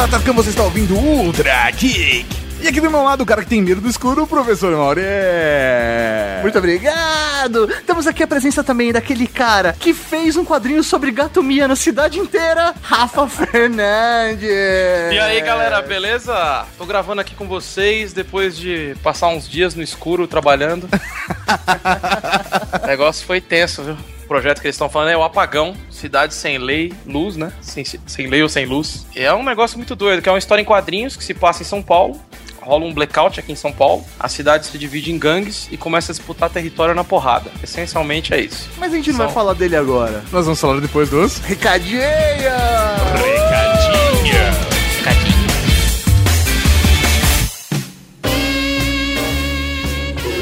O Tata Cam, você está ouvindo Ultra Geek. E aqui do meu lado, o cara que tem medo do escuro, o professor Mauré. Muito obrigado! Temos aqui a presença também daquele cara que fez um quadrinho sobre gato Mia na cidade inteira, Rafa Fernandes! E aí galera, beleza? Tô gravando aqui com vocês depois de passar uns dias no escuro trabalhando. o negócio foi tenso, viu? O projeto que eles estão falando é o apagão, cidade sem lei, luz, né? Sem, sem lei ou sem luz. E é um negócio muito doido, que é uma história em quadrinhos que se passa em São Paulo. Rola um blackout aqui em São Paulo, a cidade se divide em gangues e começa a disputar território na porrada. Essencialmente é isso. Mas a gente não São- vai falar dele agora. Nós vamos falar depois dos... Recadinho!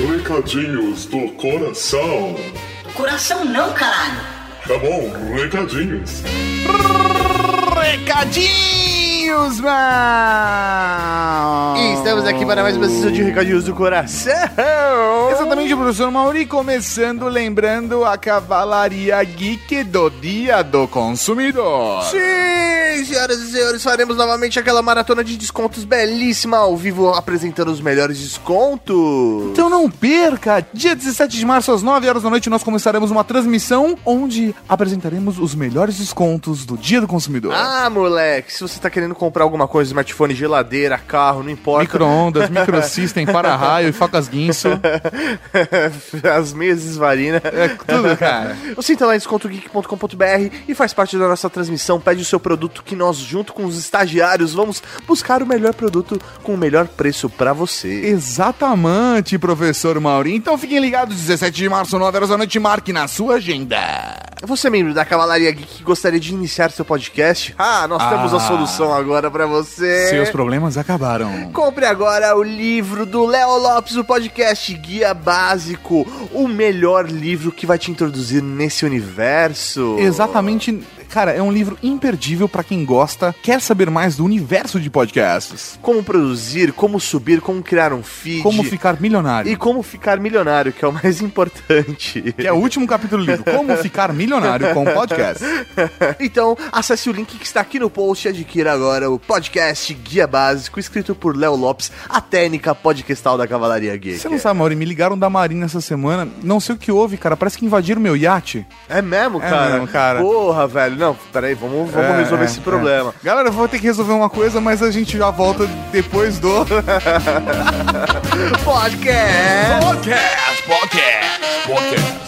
Recadinhos do coração. Coração não, caralho. Tá bom, recadinhos. Recadinhos, mal! E estamos aqui para mais uma sessão de recadinhos do coração! Exatamente, professor Mauri, começando lembrando a Cavalaria Geek do Dia do Consumidor. Sim, senhoras e senhores, faremos novamente aquela maratona de descontos belíssima ao vivo, apresentando os melhores descontos. Então não perca! Dia 17 de março, às 9 horas da noite, nós começaremos uma transmissão onde apresentaremos os melhores descontos do Dia do Consumidor. Ah, moleque, se você tá querendo comprar alguma coisa, smartphone, geladeira, carro, não importa. Micro-ondas, microsystem, para-raio e facas guinso. As meias varina. É tudo, cara. Você entra lá em descontogeek.com.br e faz parte da nossa transmissão, pede o seu produto que nós, junto com os estagiários, vamos buscar o melhor produto com o melhor preço pra você. Exatamente, professor Mauri. Então fiquem ligados, 17 de março, 9 horas da noite, marque na sua agenda. Você, membro da Cavalaria Geek, que gostaria de iniciar seu podcast? Ah, nós temos a Ah. solução agora pra você. Seus problemas acabaram. Compre agora o livro do Léo Lopes, o podcast Guia Básico, o melhor livro que vai te introduzir nesse universo. Exatamente, cara, é um livro imperdível pra quem gosta, quer saber mais do universo de podcasts. Como produzir, como subir, como criar um feed. Como ficar milionário. E como ficar milionário, que é o mais importante. Que é o último capítulo do livro. Como ficar milionário com podcast. então, acesse o link que está aqui no post e adquira agora o podcast Guia Básico, escrito por Léo Lopes, a técnica podcastal da Cavalaria Geek. Você não sabe, Mauri, me ligaram da Marina essa semana. Não sei o que houve, cara. Parece que invadiram meu iate. É mesmo, É cara? mesmo, cara. Porra, velho. Não, peraí, vamos, vamos É, resolver é, esse problema. é. Galera, eu vou ter que resolver uma coisa, mas a gente já volta depois do. Podcast! Podcast, podcast, podcast.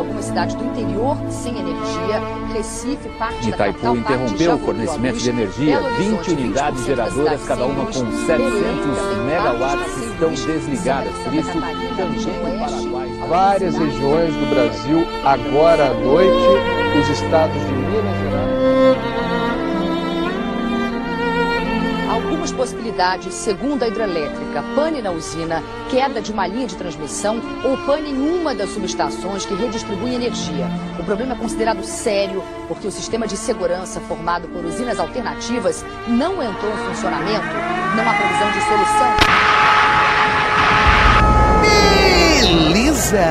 Algumas cidades do interior sem energia, Recife, parte da Itaipu capital, parte já interrompeu o fornecimento de energia. Belo Horizonte, 20 unidades 20% geradoras, cada uma com sem 700 luz, Belém, megawatts, estão desligadas. Por isso, também várias regiões do Brasil agora à noite, os estados de Minas Gerais. Algumas possibilidades, segundo a hidrelétrica, pane na usina, queda de uma linha de transmissão ou pane em uma das subestações que redistribuem energia. O problema é considerado sério porque o sistema de segurança formado por usinas alternativas não entrou em funcionamento. Não há previsão de solução. Beleza!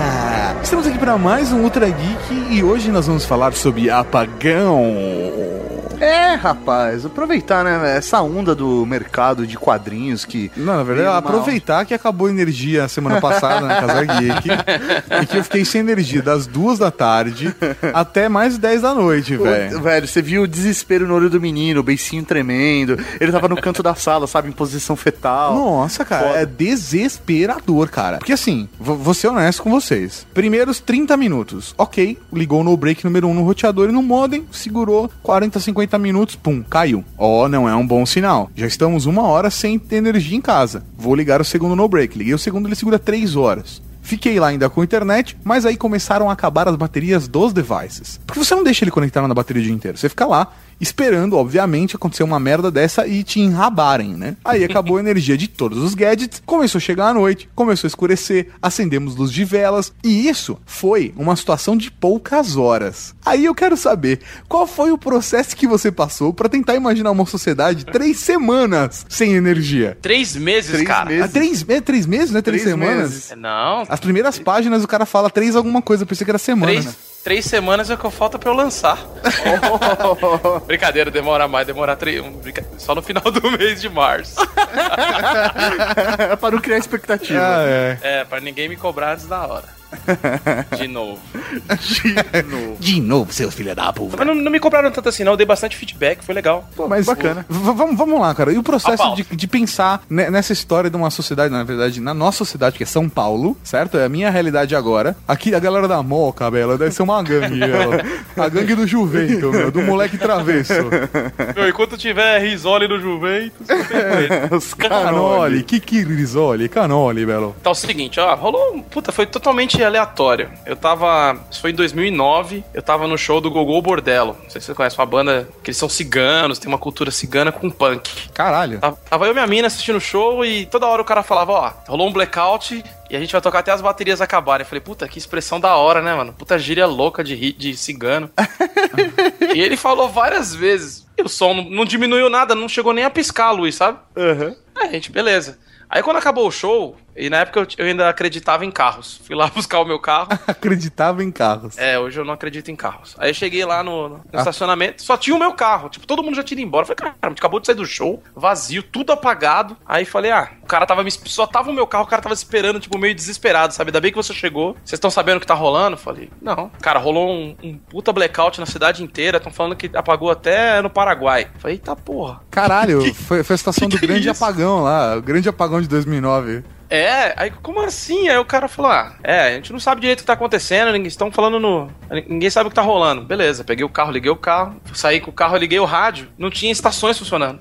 Estamos aqui para mais um Ultra Geek e hoje nós vamos falar sobre apagão. É, rapaz, aproveitar, né, essa onda do mercado de quadrinhos que. Não, na verdade, aproveitar que acabou a energia semana passada na Casa Geek e que eu fiquei sem energia das duas da tarde até mais 10 da noite, velho. Velho, você viu o desespero no olho do menino, o beicinho tremendo. Ele tava no canto da sala, sabe, em posição fetal. Nossa, cara, Foda. é desesperador, cara. Porque assim, vou vou ser honesto com vocês. Primeiros 30 minutos, ok, ligou no break número 1 um no roteador e no modem, segurou 40, 50 minutos, pum, caiu. Ó, não é um bom sinal. Já estamos uma hora sem energia em casa. Vou ligar o segundo no break. Liguei o segundo, ele segura 3 horas. Fiquei lá ainda com internet, mas aí começaram a acabar as baterias dos devices. Porque você não deixa ele conectar na bateria o dia inteiro. Você fica lá esperando, obviamente, acontecer uma merda dessa e te enrabarem, né? Aí acabou a energia de todos os gadgets, começou a chegar a noite, começou a escurecer, acendemos luz de velas, e isso foi uma situação de poucas horas. Aí eu quero saber, qual foi o processo que você passou pra tentar imaginar uma sociedade três semanas sem energia? Três meses, Três cara. meses. Ah, três, é, três meses, né? Três, Três semanas? meses. Não, As primeiras páginas o cara fala três alguma coisa, eu pensei que era semana. né? Três, semanas é o que falta pra eu lançar. Brincadeira, demora mais, demora três. um, brinca- Só no final do mês de março. Para não criar expectativa. Ah, é. É, pra ninguém me cobrar antes da hora. De novo. De novo. De novo, seus filha da puta. Mas não, não me cobraram tanto assim, não. Eu dei bastante feedback, foi legal. Pô, mas Bacana. vamos, vamos lá, cara. E o processo de, de pensar ne- nessa história de uma sociedade, na verdade, na nossa sociedade, que é São Paulo, certo? É a minha realidade agora. Aqui a galera da Moca, Bela, deve ser uma gangue. A gangue do Juvento, meu, do moleque travesso. Meu, enquanto tiver Risoli no Juventus. Os Canoli, Kiki Risoli, Canoli, Belo. Tá o seguinte, ó, rolou. Puta, foi totalmente aleatório. Eu tava. Isso foi em 2009. Eu tava no show do Gogol Bordello. Não sei se você conhece, uma banda que eles são ciganos, tem uma cultura cigana com punk. Caralho. Tava- Tava eu e minha mina assistindo o show e toda hora o cara falava, ó, rolou um blackout e a gente vai tocar até as baterias acabarem. Eu falei, puta, que expressão da hora, né, mano? Puta gíria louca de, de cigano. e ele falou várias vezes. E o som não, não diminuiu nada, não chegou nem a piscar a luz, sabe? Aham. Aí, gente, beleza. Aí quando acabou o show, e na época eu, eu ainda acreditava em carros. Fui lá buscar o meu carro. Acreditava em carros. É, hoje eu não acredito em carros. Aí eu cheguei lá no, no estacionamento, só tinha o meu carro. Tipo, todo mundo já tinha ido embora. Eu falei, cara, acabou de sair do show, vazio, tudo apagado. Aí falei, ah, o cara tava me. Só tava o meu carro, o cara tava esperando, tipo, meio desesperado, sabe? Ainda bem que você chegou. Vocês estão sabendo o que tá rolando? Eu falei, não. Cara, rolou um, um puta blackout na cidade inteira. Estão falando que apagou até no Paraguai. Eu falei, eita porra. Caralho, foi, foi a que do que é grande isso? apagão lá, o grande apagão de 2009. É, aí como assim? Aí o cara falou: Ah, é, a gente não sabe direito o que tá acontecendo, ninguém estão falando no. Ninguém sabe o que tá rolando. Beleza, peguei o carro, liguei o carro, saí com o carro, liguei o rádio, não tinha estações funcionando.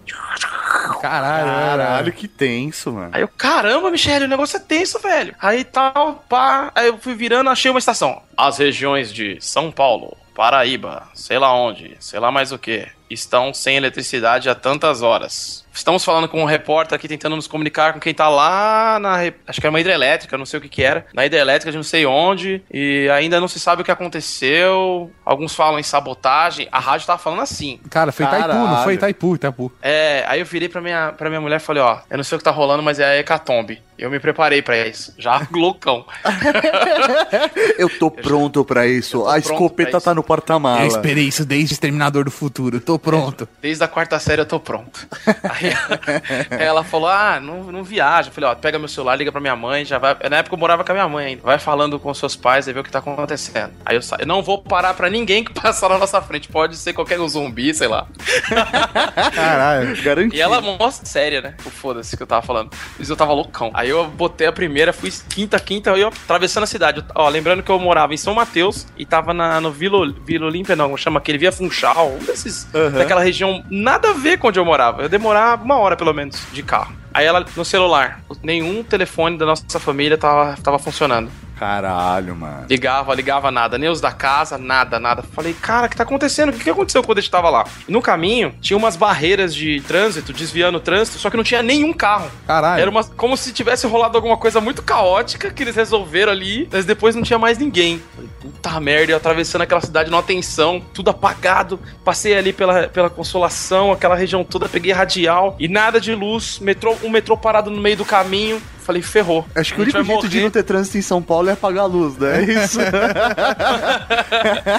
Caralho, Caralho, que tenso, mano. Aí eu, caramba, Michele, o negócio é tenso, velho. Aí tal, pá. Aí eu fui virando, achei uma estação. As regiões de São Paulo, Paraíba, sei lá onde, sei lá mais o que, estão sem eletricidade há tantas horas. Estamos falando com um repórter aqui tentando nos comunicar com quem tá lá na. Acho que era uma hidrelétrica, não sei o que que era. Na hidrelétrica de não sei onde. E ainda não se sabe o que aconteceu. Alguns falam em sabotagem. A rádio tava falando assim. Cara, foi Itaipu, não Caralho. foi Itaipu, Itaipu. É, aí eu virei pra minha, pra minha mulher e falei, ó, eu não sei o que tá rolando, mas é a hecatombe. Eu me preparei pra isso. Já loucão. Eu tô pronto pra isso. A escopeta isso. tá no porta-mala. Eu esperei isso desde Exterminador do Futuro, tô pronto. Desde a quarta série eu tô pronto. Aí ela falou: Ah, não, não viaja. Eu falei: Ó, pega meu celular, liga pra minha mãe. Já vai. Na época eu morava com a minha mãe ainda. Vai falando com seus pais e vê o que tá acontecendo. Aí eu saio. Eu não vou parar pra ninguém que passar na nossa frente. Pode ser qualquer um zumbi, sei lá. Caralho, garantido. E ela mostra séria, né? O foda-se que eu tava falando. Mas eu tava loucão. Aí eu botei a primeira, fui quinta, quinta, aí eu atravessando a cidade. Ó, lembrando que eu morava em São Mateus e tava na, no Vila, Vila Olímpia, não, como chama aquele, Via Funchal, um desses, Aham. daquela região, nada a ver com onde eu morava. Eu demorava uma hora, pelo menos, de carro. Aí ela, no celular, nenhum telefone da nossa família tava, tava funcionando. Caralho, mano. Ligava, ligava nada, nem os da casa, nada, nada. Falei, cara, o que tá acontecendo? O que, que aconteceu quando a gente tava lá? No caminho, tinha umas barreiras de trânsito, desviando o trânsito, só que não tinha nenhum carro. Caralho. Era uma, como se tivesse rolado alguma coisa muito caótica que eles resolveram ali, mas depois não tinha mais ninguém. Falei, puta merda, eu atravessando aquela cidade numa tensão, tudo apagado. Passei ali pela, pela consolação, aquela região toda, peguei radial e nada de luz, metrô, um metrô parado no meio do caminho. Falei, ferrou. Acho que o único jeito de não ter trânsito em São Paulo é apagar a luz, né? É isso.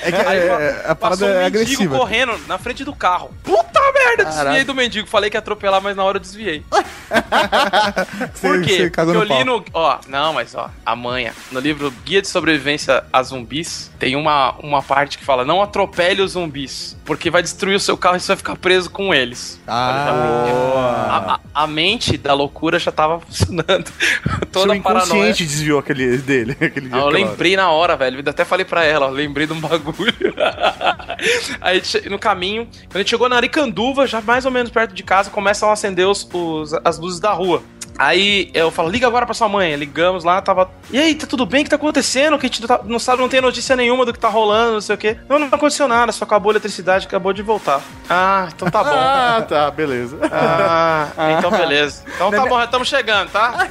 É que Aí, é, a parada um é mendigo agressiva. correndo na frente do carro. Puta merda, desviei Caralho. do mendigo. Falei que ia atropelar, mas na hora eu desviei. Por quê? Porque eu li no. Ó, não, mas ó, a manha. No livro Guia de Sobrevivência a Zumbis, tem uma, uma parte que fala: não atropele os zumbis, porque vai destruir o seu carro e você vai ficar preso com eles. Ah, A, a- a mente da loucura já tava funcionando. Toda Seu a paranoia. inconsciente desviou aquele dele. Aquele dia Ah, eu aquela hora. lembrei na hora, velho. Eu até falei pra ela, ó, lembrei de um bagulho. Aí no caminho, quando a gente chegou na Aricanduva, já mais ou menos perto de casa, começam a acender os, os- as luzes da rua. Aí eu falo, liga agora pra sua mãe. Ligamos lá, tava. E aí, tá tudo bem? O que tá acontecendo? Que a gente tá- não sabe, não tem notícia nenhuma do que tá rolando, não sei o quê. Não, não aconteceu nada, só acabou a eletricidade, acabou de voltar. Ah, então tá bom. Ah, tá, beleza. Ah, então beleza. Então tá bom, já estamos chegando, tá?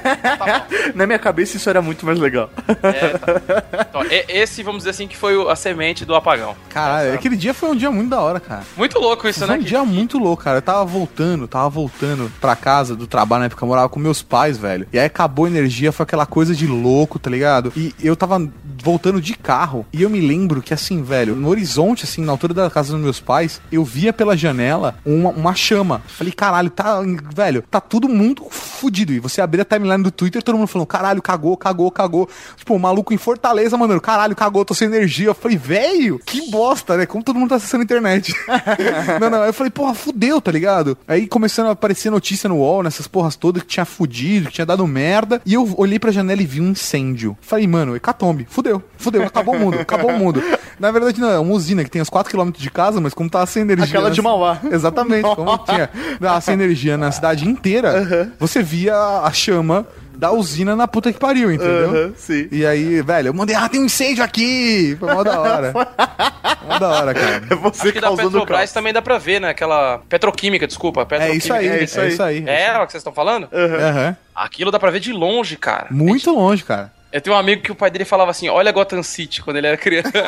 Na minha cabeça isso era muito mais legal. É, tá. Então, esse, vamos dizer assim, que foi a semente do apagão. Caralho, aquele dia foi um dia muito da hora, cara. Muito louco isso, Foi né? um Que- dia muito louco, cara. Eu tava voltando, tava voltando pra casa do trabalho na época, eu morava com meus pais, velho. E aí acabou a energia, foi aquela coisa de louco, tá ligado? E eu tava voltando de carro. E eu me lembro que, assim, velho, no horizonte, assim, na altura da casa dos meus pais, eu via pela janela uma, uma chama. Falei, caralho, tá, velho, tá tudo muito fudido. E você abrir a timeline do Twitter, todo mundo falando, caralho, cagou, cagou, cagou. Tipo, o maluco em Fortaleza, mano, caralho, cagou, tô sem energia. Eu falei, velho, que bosta, né? Como todo mundo tá acessando a internet. não, não, eu falei, porra, fudeu, tá ligado? Aí começando a aparecer notícia no UOL, nessas porras todas, que tinha fudido, que tinha dado merda. E eu olhei pra janela e vi um incêndio. Falei, mano, hecatombe, fudeu, fudeu, acabou o mundo, acabou o mundo. Na verdade, não, é uma usina que tem uns 4km de casa, mas como tava sem energia. Aquela de? Mauá. Exatamente, como tinha tava sem energia na cidade inteira, você via a chama da usina na puta que pariu, entendeu? Sim. E aí, velho, eu mandei, ah, tem um incêndio aqui! Foi mó da hora. mó da hora, cara. É você Acho que da Petrobras caos. também dá pra ver, né? Aquela petroquímica, desculpa. É Petroquímica. isso aí, é isso aí. É, isso aí. É ela que vocês estão falando? Aham. Aquilo dá pra ver de longe, cara. Muito longe, cara. Eu tenho um amigo que o pai dele falava assim: olha Gotham City quando ele era criança.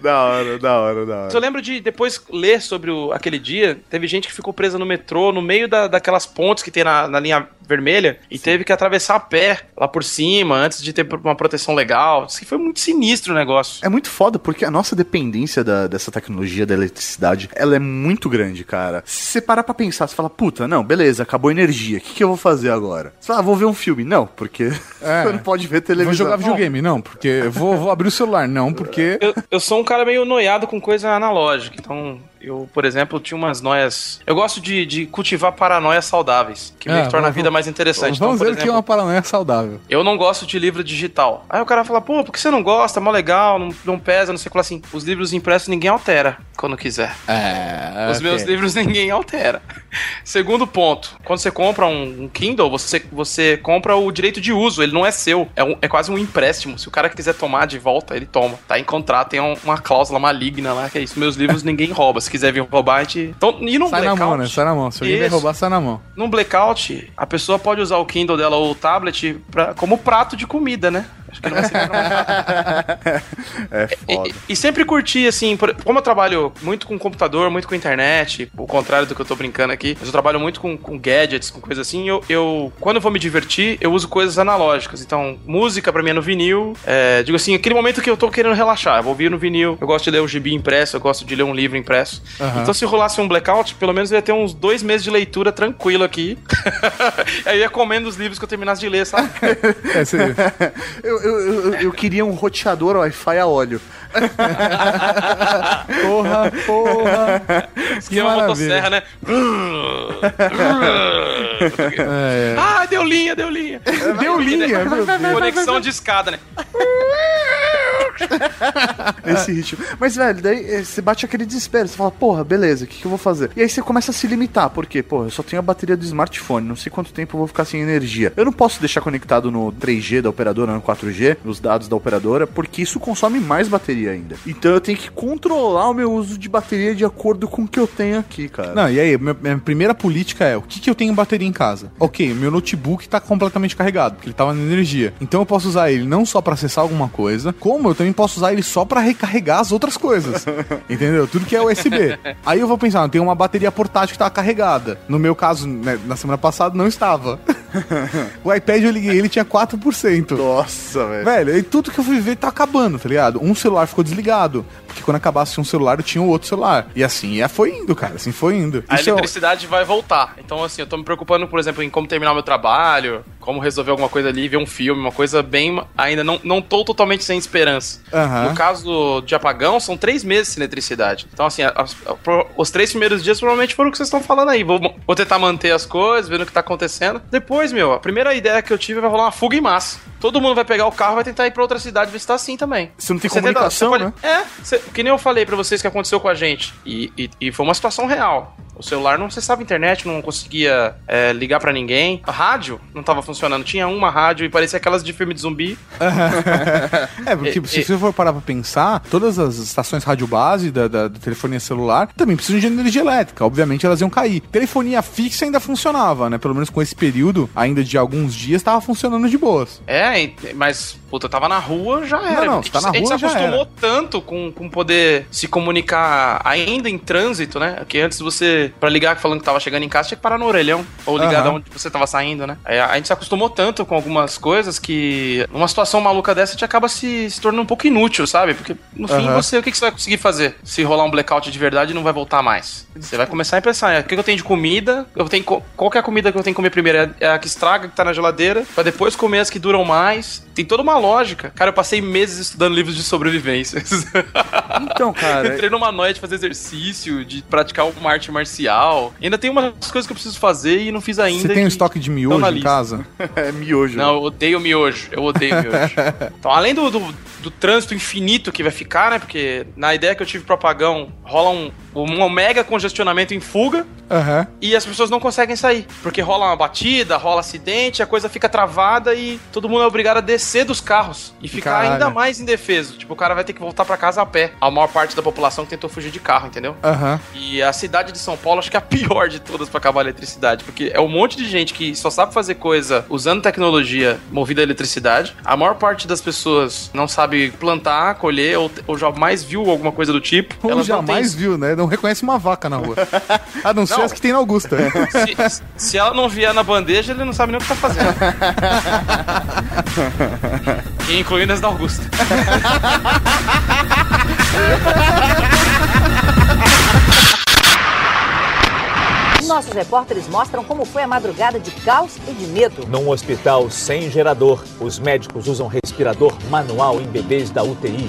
Da hora, da hora, da hora. Eu lembro de depois ler sobre o- aquele dia. Teve gente que ficou presa no metrô, no meio da, daquelas pontes que tem na, na linha vermelha, e teve que atravessar a pé lá por cima, antes de ter uma proteção legal. Isso foi muito sinistro o negócio. É muito foda, porque a nossa dependência da- dessa tecnologia da eletricidade, ela é muito grande, cara. Se você parar pra pensar, você fala, puta, não, beleza, acabou a energia, o que, que eu vou fazer agora? Você fala, ah, vou ver um filme. Não, porque É. você não pode ver televisão. Vou jogar videogame, não, porque eu vou, vou abrir o celular, não, porque. Eu, eu sou um cara meio noiado com coisa analógica, então eu, por exemplo, tinha umas noias. Eu gosto de, de cultivar paranoias saudáveis, que meio É, que torna a vamos- vida mais interessante. Então, Vamos por ver o que é uma paranoia saudável. Eu não gosto de livro digital. Aí o cara fala, pô, por que você não gosta? Mó legal, não, não pesa, não sei o que lá assim. Os livros impressos ninguém altera quando quiser. É. Os meus livros ninguém altera. Segundo ponto, quando você compra um, um Kindle, você, você compra o direito de uso, ele não é seu. É, um- é quase um empréstimo. Se o cara quiser tomar de volta, ele toma. Tá em contrato, tem um- uma cláusula maligna lá, que é isso. Meus livros ninguém rouba. Se quiser vir roubar, a gente. Então, e num Sai na blackout. mão, né? Sai na mão. Se alguém Isso. roubar, sai na mão. Num blackout, a pessoa pode usar o Kindle dela ou o tablet pra, como prato de comida, né? Acho que não vai ser É e, foda. e- e sempre curti, assim, por- como eu trabalho muito com computador, muito com internet, o contrário do que eu tô brincando aqui, mas eu trabalho muito com, com gadgets, com coisas assim, eu, eu, quando eu vou me divertir, eu uso coisas analógicas. Então, música pra mim é no vinil, é, digo assim, aquele momento que eu tô querendo relaxar, eu vou ouvir no vinil, eu gosto de ler o gibi impresso, eu gosto de ler um livro impresso. Aham. Então, se rolasse um blackout, pelo menos eu ia ter uns dois meses de leitura tranquilo aqui. Aí eu ia comendo os livros que eu terminasse de ler, sabe? É, você... Eu, eu, eu, eu queria um roteador Wi-Fi a óleo. Porra, porra. Esquema motosserra, né? É, ah, deu linha, deu linha. Deu linha, meu Deus. Conexão de escada, né? Esse ritmo. Mas, velho, daí eh, você bate aquele desespero. Você fala, porra, beleza, o que, que eu vou fazer? E aí você começa a se limitar. Por quê? Porra, eu só tenho a bateria do smartphone. Não sei quanto tempo eu vou ficar sem energia. Eu não posso deixar conectado no 3G da operadora, no 4G, nos dados da operadora, porque isso consome mais bateria ainda. Então eu tenho que controlar o meu uso de bateria de acordo com o que eu tenho aqui, cara. Não, e aí, minha, minha primeira política é, o que, que eu tenho bateria em casa? Ok, meu notebook tá completamente carregado, porque ele tava na energia. Então eu posso usar ele não só pra acessar alguma coisa, como eu também posso usar ele só pra recarregar as outras coisas. Entendeu? Tudo que é USB. Aí eu vou pensar, tem uma bateria portátil que tá carregada. No meu caso, né, na semana passada, não estava. o iPad eu liguei, ele tinha 4%. Nossa, velho. Velho, e tudo que eu fui ver tá acabando, tá ligado? Um celular ficou desligado. Porque quando acabasse um celular, eu tinha o outro celular. E assim, e foi indo, cara. Assim foi indo. A Isso é- eletricidade vai voltar. Então, assim, eu tô me preocupando, por exemplo, em como terminar meu trabalho, como resolver alguma coisa ali, ver um filme, uma coisa bem. Ainda não, não tô totalmente sem esperança. Aham. No caso de apagão, são três meses sem eletricidade. Então, assim, as- pro- os três primeiros dias provavelmente foram o que vocês estão falando aí. Vou, vou tentar manter as coisas, vendo o que tá acontecendo. Depois, meu, a primeira ideia que eu tive vai rolar uma fuga em massa. todo mundo vai pegar o carro e vai tentar ir pra outra cidade ver se tá assim também. Você não tem tenta- comunicação, você né? É, você- que nem eu falei pra vocês que aconteceu com a gente. E, e- e foi uma situação real. O celular não acessava a internet, não conseguia é, ligar pra ninguém. A rádio não tava funcionando. Tinha uma rádio e parecia aquelas de filme de zumbi. É, porque se você for parar pra pensar, todas as estações rádio base da, da, da telefonia celular também precisam de energia elétrica. Obviamente elas iam cair. Telefonia fixa ainda funcionava, né? Pelo menos com esse período, ainda de alguns dias, tava funcionando de boas. É, mas, puta, tava na rua, já era. não, A você tá gente- na a gente rua, se acostumou tanto com, com poder se comunicar ainda em trânsito, né? Que antes você, pra ligar falando que tava chegando em casa, tinha que parar no orelhão. Ou ligar Aham. de onde você tava saindo, né? Aí a gente se acostumou tanto com algumas coisas que numa situação maluca dessa a gente acaba se, se tornando um pouco inútil, sabe? Porque no fim Aham. você, o que, que você vai conseguir fazer? Se rolar um blackout de verdade, não vai voltar mais. Você vai começar a pensar, é, o que, que eu tenho de comida? Eu tenho, qual que é a comida que eu tenho que comer primeiro? É- É a que estraga, que tá na geladeira, pra depois comer as que duram mais. Tem toda uma lógica. Cara, eu passei meses estudando livros de sobrevivência. Então, cara, Entrei numa noia de fazer exercício, de praticar uma arte marcial. Ainda tem umas coisas que eu preciso fazer e não fiz ainda. Você tem um que estoque de miojo na em casa? é miojo. Não, eu odeio miojo. Eu odeio miojo. então, além do, do, do trânsito infinito que vai ficar, né? Porque na ideia que eu tive pro apagão, rola um, um mega congestionamento em fuga Aham. e as pessoas não conseguem sair. Porque rola uma batida, rola acidente, a coisa fica travada e todo mundo é obrigado a descer dos carros e ficar Caralho. ainda mais indefeso. Tipo, o cara vai ter que voltar pra casa a pé. A maior parte da população que tentou fugir de carro, entendeu? Aham. E a cidade de São Paulo acho que é a pior de todas pra acabar a eletricidade, porque é um monte de gente que só sabe fazer coisa usando tecnologia movida a eletricidade. A maior parte das pessoas não sabe plantar, colher ou, ou jamais viu alguma coisa do tipo. Ou Elas jamais viu, né? Não reconhece uma vaca na rua. A não ser Não. as que tem na Augusta. Se, se ela não vier na bandeja, ele não sabe nem o que tá fazendo. Incluindo as da Augusta. Nossos repórteres mostram como foi a madrugada de caos e de medo. Num hospital sem gerador, os médicos usam respirador manual em bebês da UTI.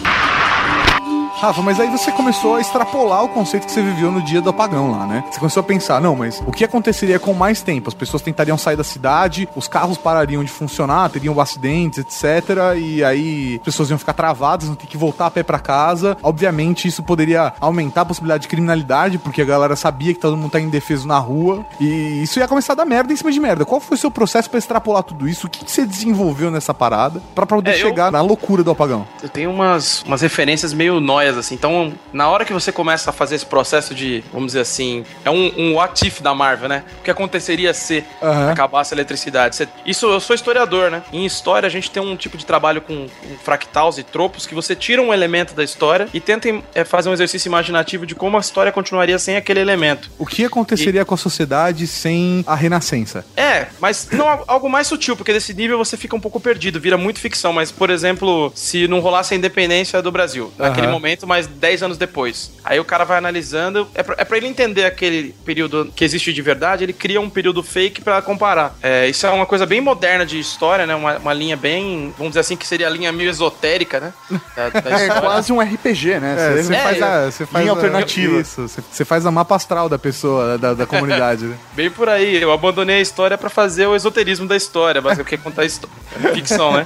Rafa, mas aí você começou a extrapolar o conceito que você viveu no dia do apagão lá, né? Você começou a pensar, não, mas o que aconteceria com mais tempo? As pessoas tentariam sair da cidade, os carros parariam de funcionar, teriam acidentes, etc. E aí as pessoas iam ficar travadas, iam ter que voltar a pé pra casa. Obviamente, isso poderia aumentar a possibilidade de criminalidade, porque a galera sabia que todo mundo tá indefeso na rua. E isso ia começar a dar merda em cima de merda. Qual foi o seu processo pra extrapolar tudo isso? O que, que você desenvolveu nessa parada pra poder É, eu- chegar na loucura do apagão? Eu tenho umas, umas referências meio assim. Então, na hora que você começa a fazer esse processo de, vamos dizer assim, é um, um what if da Marvel, né? O que aconteceria se Aham. acabasse a eletricidade? Você- isso, eu sou historiador, né? Em história, a gente tem um tipo de trabalho com, com fractals e tropos que você tira um elemento da história e tenta é, fazer um exercício imaginativo de como a história continuaria sem aquele elemento. O que aconteceria com a sociedade sem a renascença? É, mas não algo mais sutil, porque desse nível você fica um pouco perdido, vira muito ficção. Mas, por exemplo, se não rolasse a independência do Brasil, naquele Aham. Momento, mas 10 anos depois. Aí o cara vai analisando. É pra, é pra ele entender aquele período que existe de verdade, ele cria um período fake pra comparar. É, isso é uma coisa bem moderna de história, né? Uma, uma linha bem, vamos dizer assim, que seria a linha meio esotérica, né? Da, da É história. quase um RPG, né? É, você É, faz a. Você faz Linha a- alternativa. Isso, você, faz a mapa astral da pessoa, da, da comunidade, né? Bem por aí, eu abandonei a história pra fazer o esoterismo da história, basicamente, que é contar histó- ficção, né?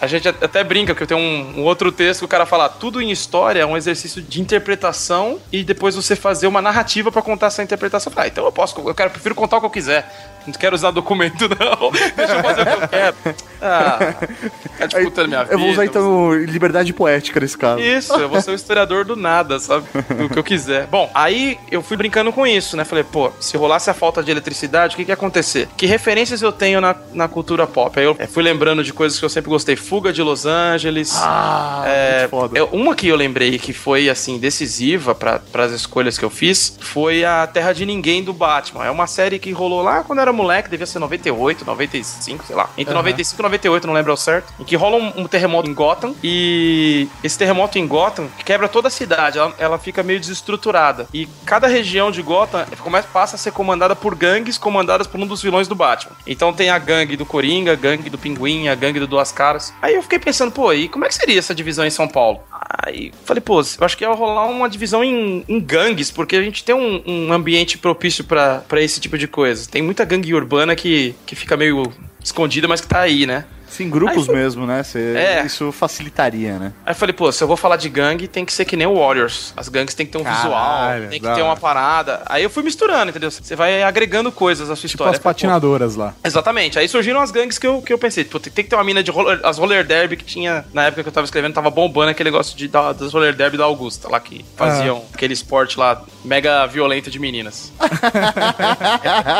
A gente até brinca, que eu tenho um, um outro texto que o cara fala, tudo em história é um exercício de interpretação e depois você fazer uma narrativa pra contar essa interpretação. Ah, então eu posso, eu quero, prefiro contar o que eu quiser. Não quero usar documento, não. Deixa eu fazer o que eu quero. Ah, fica disputando minha vida. Eu vou usar então liberdade poética nesse caso. Isso, eu vou ser o historiador do nada, sabe? Do que eu quiser. Bom, aí eu fui brincando com isso, né? Falei, pô, se rolasse a falta de eletricidade, o que que ia acontecer? Que referências eu tenho na, na cultura pop? Aí eu fui lembrando de coisas que eu sempre gostei. Fuga de Los Angeles. Ah, É, foda. eu- uma que eu lembrei que foi, assim, decisiva para as escolhas que eu fiz foi a Terra de Ninguém do Batman. É uma série que rolou lá quando eu era moleque, devia ser 98, 95, sei lá. Entre 95 e 98, não lembro ao certo. Em que rola um, um terremoto em Gotham e esse terremoto em Gotham quebra toda a cidade. Ela, ela fica meio desestruturada. E cada região de Gotham começa, passa a ser comandada por gangues comandadas por um dos vilões do Batman. Então tem a gangue do Coringa, a gangue do Pinguim, a gangue do Duas Caras. Aí eu fiquei pensando, pô, e como é que seria essa divisão em São Paulo? Aí falei, pô, eu acho que ia rolar uma divisão em, em gangues, porque a gente tem um, um ambiente propício pra esse tipo de coisa. Tem muita gangue urbana que, que fica meio escondida, mas que tá aí, né? Sim, grupos foi- mesmo, né? Cê- É. Isso facilitaria, né? Aí eu falei, pô, se eu vou falar de gangue, tem que ser que nem o Warriors. As gangues tem que ter um Caralho, visual, tem que ter uma parada. Aí eu fui misturando, entendeu? Você vai agregando coisas à sua Tipo história. as falei, pô, patinadoras lá. Exatamente. Aí surgiram as gangues que eu, que eu pensei, pô, tem que ter uma mina de roller, as roller derby que tinha, na época que eu tava escrevendo, tava bombando aquele negócio de, da, das roller derby da Augusta, lá que faziam aquele esporte lá mega violento de meninas.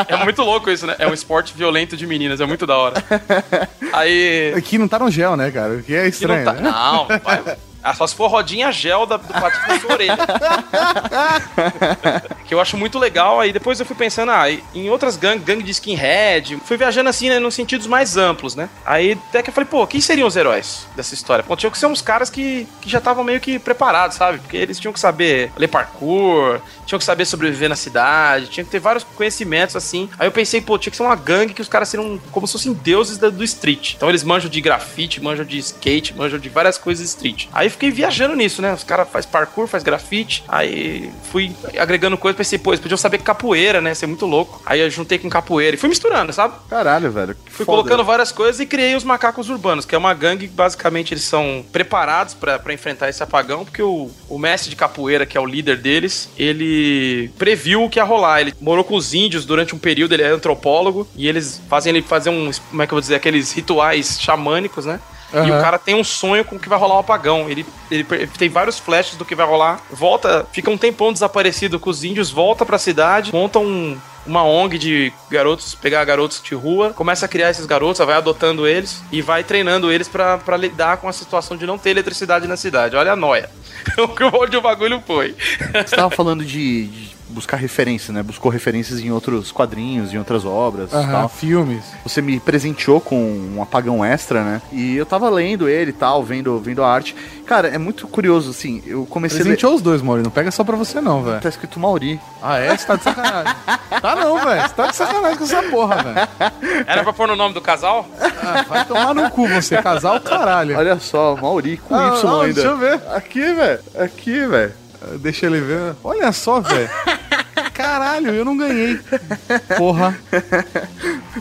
é, é muito louco isso, né? É um esporte violento de meninas, é muito da hora. Aí. Aqui não tá no gel, né, cara? O que é estranho. não, tá, né? não, vai. Ah, só se for rodinha gel da, do patins na sua orelha. que eu acho muito legal. Aí depois eu fui pensando, ah, em outras gangues, gangue de skinhead, fui viajando assim, né, nos sentidos mais amplos, né? Aí até que eu falei, pô, quem seriam os heróis dessa história? Pô, tinham que ser uns caras que, que já estavam meio que preparados, sabe? Porque eles tinham que saber ler parkour, tinham que saber sobreviver na cidade, tinham que ter vários conhecimentos assim. Aí eu pensei, pô, tinha que ser uma gangue que os caras seriam como se fossem deuses da- do street. Então eles manjam de grafite, manjam de skate, manjam de várias coisas street. Aí fiquei viajando nisso, né? Os caras faz parkour, faz grafite. Aí fui agregando coisas, pensei, pô, eles podiam saber capoeira, né? Ser muito louco. Aí eu juntei com capoeira e fui misturando, sabe? Caralho, velho. Fui foda. colocando várias coisas e criei os macacos urbanos, que é uma gangue que basicamente eles são preparados pra pra enfrentar esse apagão, porque o, o mestre de capoeira, que é o líder deles, ele previu o que ia rolar. Ele morou com os índios durante um período, ele é antropólogo, e eles fazem ele fazer um, como é que eu vou dizer, aqueles rituais xamânicos, né? E o cara tem um sonho com que vai rolar um apagão. Ele, ele tem vários flashes do que vai rolar. Volta, fica um tempão desaparecido com os índios, volta pra cidade, monta um, uma ONG de garotos, pegar garotos de rua, começa a criar esses garotos, vai adotando eles e vai treinando eles pra pra lidar com a situação de não ter eletricidade na cidade. Olha a noia. Onde o bagulho foi. Você tava falando de, de buscar referência, né? Buscou referências em outros quadrinhos, em outras obras Aham, tal. filmes. Você me presenteou com um apagão extra, né? E eu tava lendo ele e tal, vendo, vendo a arte. Cara, é muito curioso, assim. Eu comecei a ler. Presenteou os dois, Maury. Não pega só pra você, não, velho. Tá escrito Mauri. Ah, é? Você tá de sacanagem. tá não, velho. Você tá de sacanagem com essa porra, velho. Era pra pôr no nome do casal? Ah, vai tomar no cu você, casal, caralho. Olha só, Mauri com Ah, Y não, ainda. deixa eu ver. Aqui, velho. Aqui, velho. Deixa ele ver. Olha só, velho. Caralho, eu não ganhei. Porra.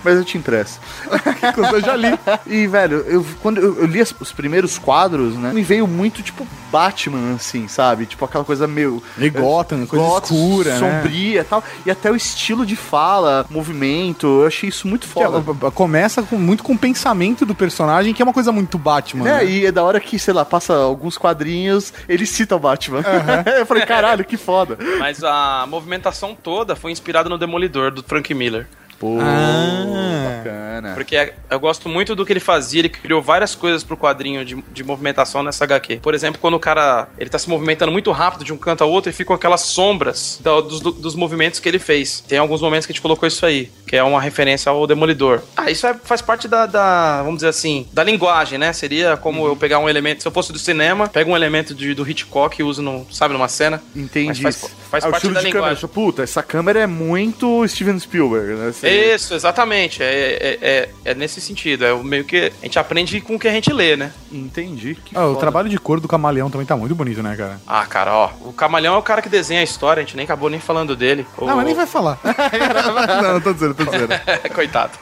Mas eu te impresso. Que coisa, eu já li. E, velho, eu, quando eu, eu li as- os primeiros quadros, né? Me veio muito, tipo, Batman, assim, sabe? Tipo, aquela coisa meio. E Gotham, coisa Gotham, escura, né? sombria e tal. E até o estilo de fala, movimento, eu achei isso muito é- foda. começa com, muito com o pensamento do personagem, que é uma coisa muito Batman. É, né? e é da hora que, sei lá, passa alguns quadrinhos, ele cita o Batman. eu falei, caralho, que foda. Mas a movimentação toda foi inspirada no Demolidor, do Frank Miller. Pô, Ah. bacana. Porque é- eu gosto muito do que ele fazia, ele criou várias coisas pro quadrinho de, de movimentação nessa HQ. Por exemplo, quando o cara ele tá se movimentando muito rápido de um canto ao outro e ficam aquelas sombras da- dos, do- dos movimentos que ele fez. Tem alguns momentos que a gente colocou isso aí, que é uma referência ao Demolidor. Ah, isso é- faz parte da, da, vamos dizer assim, da linguagem, né? Seria como eu pegar um elemento, se eu fosse do cinema, pego um elemento de- do Hitchcock e uso, no, sabe, numa cena. Entendi. Mas faz, faz Ah, o parte da de linguagem. câmera. Puta, essa câmera é muito Steven Spielberg, né? Você- Isso, exatamente. É, é, é, é nesse sentido. É o meio que a gente aprende com o que a gente lê, né? Entendi. Que Ah, o trabalho de cor do camaleão também tá muito bonito, né, cara? Ah, cara, ó. O Camaleão é o cara que desenha a história, a gente nem acabou nem falando dele. O- Não, mas nem vai falar. não, não tô dizendo, tô dizendo. Coitado.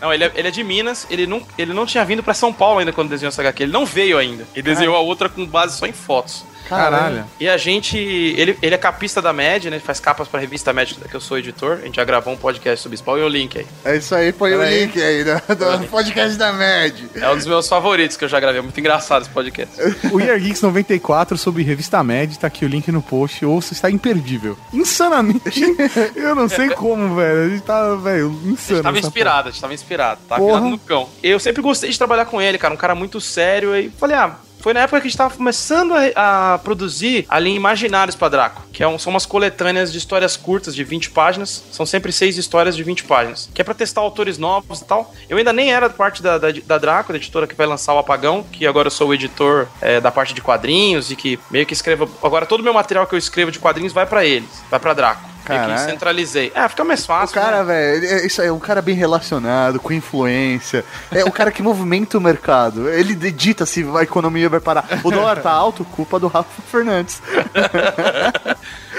não, ele é, ele é de Minas, ele não, ele não tinha vindo pra São Paulo ainda quando desenhou essa HQ. Ele não veio ainda. Ele desenhou a outra com base só em fotos. Caralho. E a gente. Ele, ele é capista da Med, né? Ele faz capas pra revista Med, que eu sou editor. A gente já gravou um podcast sobre Spawn e o link aí. É isso aí, põe o Peraí. link aí do, do podcast da MED. É um dos meus favoritos que eu já gravei. É muito engraçado esse podcast. O Year Geeks 94 sobre revista Med, tá aqui o link no post, ouça, está imperdível. Insanamente. Eu não sei como, velho. A gente tá, velho, A insano. gente tava inspirado, a gente tava inspirado, tá Porra. virado no cão. Eu sempre gostei de trabalhar com ele, cara, um cara muito sério. E falei, ah, foi na época que a gente tava começando a, a produzir a linha Imaginários pra Draco, que é um- são umas coletâneas de histórias curtas de 20 páginas. São sempre seis histórias de 20 páginas, que é pra testar autores novos e tal. Eu ainda nem era parte da, da, da Draco, da editora que vai lançar o Apagão, que agora eu sou o editor é, da parte de quadrinhos e que meio que escrevo. Agora todo o meu material que eu escrevo de quadrinhos vai pra eles, vai pra Draco. Caralho. centralizei. É, fica mais fácil. O cara, né? velho, é- isso aí, é um cara bem relacionado, com influência. É o cara que movimenta o mercado. Ele edita se a economia vai parar. O dólar tá alto, culpa do Rafa Fernandes.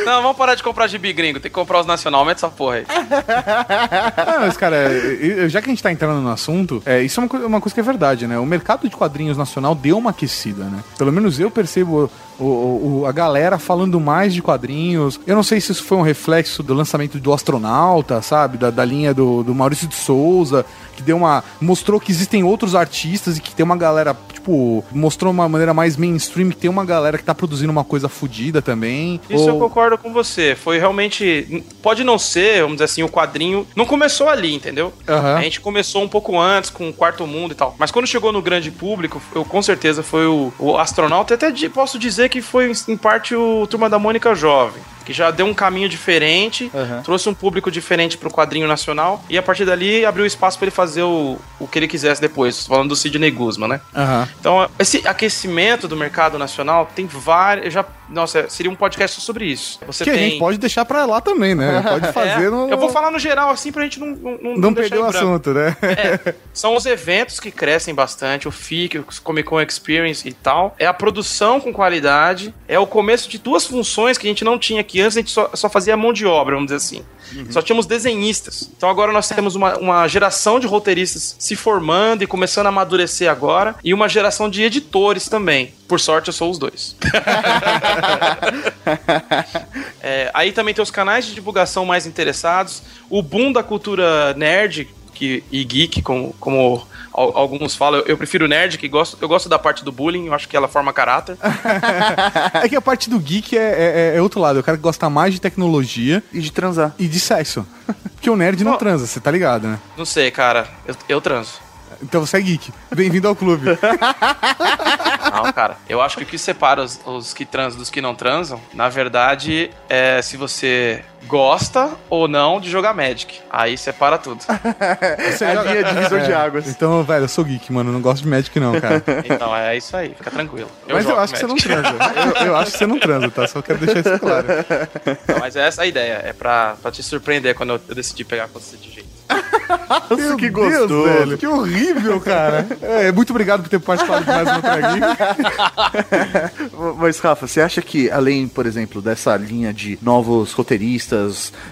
Não, vamos parar de comprar gibi gringo, tem que comprar os nacional, mete essa porra aí. Não, mas, cara, já que a gente tá entrando no assunto, é, isso é uma, uma coisa que é verdade, né? O mercado de quadrinhos nacional deu uma aquecida, né? Pelo menos eu percebo o, o- o- a galera falando mais de quadrinhos. Eu não sei se isso foi um reflexo do lançamento do Astronauta, sabe? Da, da linha do, do Maurício de Souza, que deu uma. mostrou que existem outros artistas e que tem uma galera, tipo, mostrou uma maneira mais mainstream, que tem uma galera que tá produzindo uma coisa fodida também. Isso eu Ou- concordo com você. Foi realmente. Pode não ser, vamos dizer assim, o quadrinho. Não começou ali, entendeu? Aham. A gente começou um pouco antes, com o Quarto Mundo e tal. Mas quando chegou no grande público, eu com certeza foi o, o astronauta. E até posso dizer que foi, em parte, o Turma da Mônica Jovem. Que já deu um caminho diferente, trouxe um público diferente pro quadrinho nacional. E a partir dali abriu espaço para ele fazer o, o que ele quisesse depois. Falando do Sidney Guzman, né? Aham. Então, esse aquecimento do mercado nacional tem vários. Já, nossa, seria um podcast sobre isso. Você que tem. a gente pode deixar pra lá também, né? Pode fazer É, no. Eu vou falar no geral, assim, pra gente não. Não, não, Não perder o assunto, né? É, são os eventos que crescem bastante, o FIC, o Comic Con Experience e tal. É a produção com qualidade, é o começo de duas funções que a gente não tinha aqui antes, a gente só, só fazia mão de obra, vamos dizer assim. Só tínhamos desenhistas. Então agora nós temos uma, uma geração de roteiristas se formando e começando a amadurecer agora, e uma geração de editores também. Por sorte, eu sou os dois. É, aí também tem os canais de divulgação mais interessados, o boom da cultura nerd que, e geek, como, como alguns falam. Eu, prefiro nerd, que gosto, eu gosto da parte do bullying, eu acho que ela forma caráter. É que a parte do geek é, é, é outro lado. Eu quero que gosta mais de tecnologia E de transar. e de sexo. Porque o nerd não Ó. transa, você tá ligado, né? Não sei, cara, eu, eu transo. Então você é geek. Bem-vindo ao clube. Não, cara. Eu acho que o que separa os, os que transam dos que não transam, na verdade, é se você gosta ou não de jogar Magic. Aí separa tudo. Você É a linha divisor de É. águas. Então, velho, eu sou geek, mano. eu Não gosto de Magic, não, cara. Então é isso aí, fica tranquilo. Mas eu acho que você não Magic. transa. Eu, eu acho que você não transa, tá? Só quero deixar isso claro. Não, mas essa é a ideia, é pra, pra te surpreender quando eu, eu decidi pegar com você de jeito. Meu que Deus, gostoso. velho. Que horrível, cara. É, muito obrigado por ter participado de mais um Ultra Geek. Mas, Rafa, você acha que, além, por exemplo, dessa linha de novos roteiristas,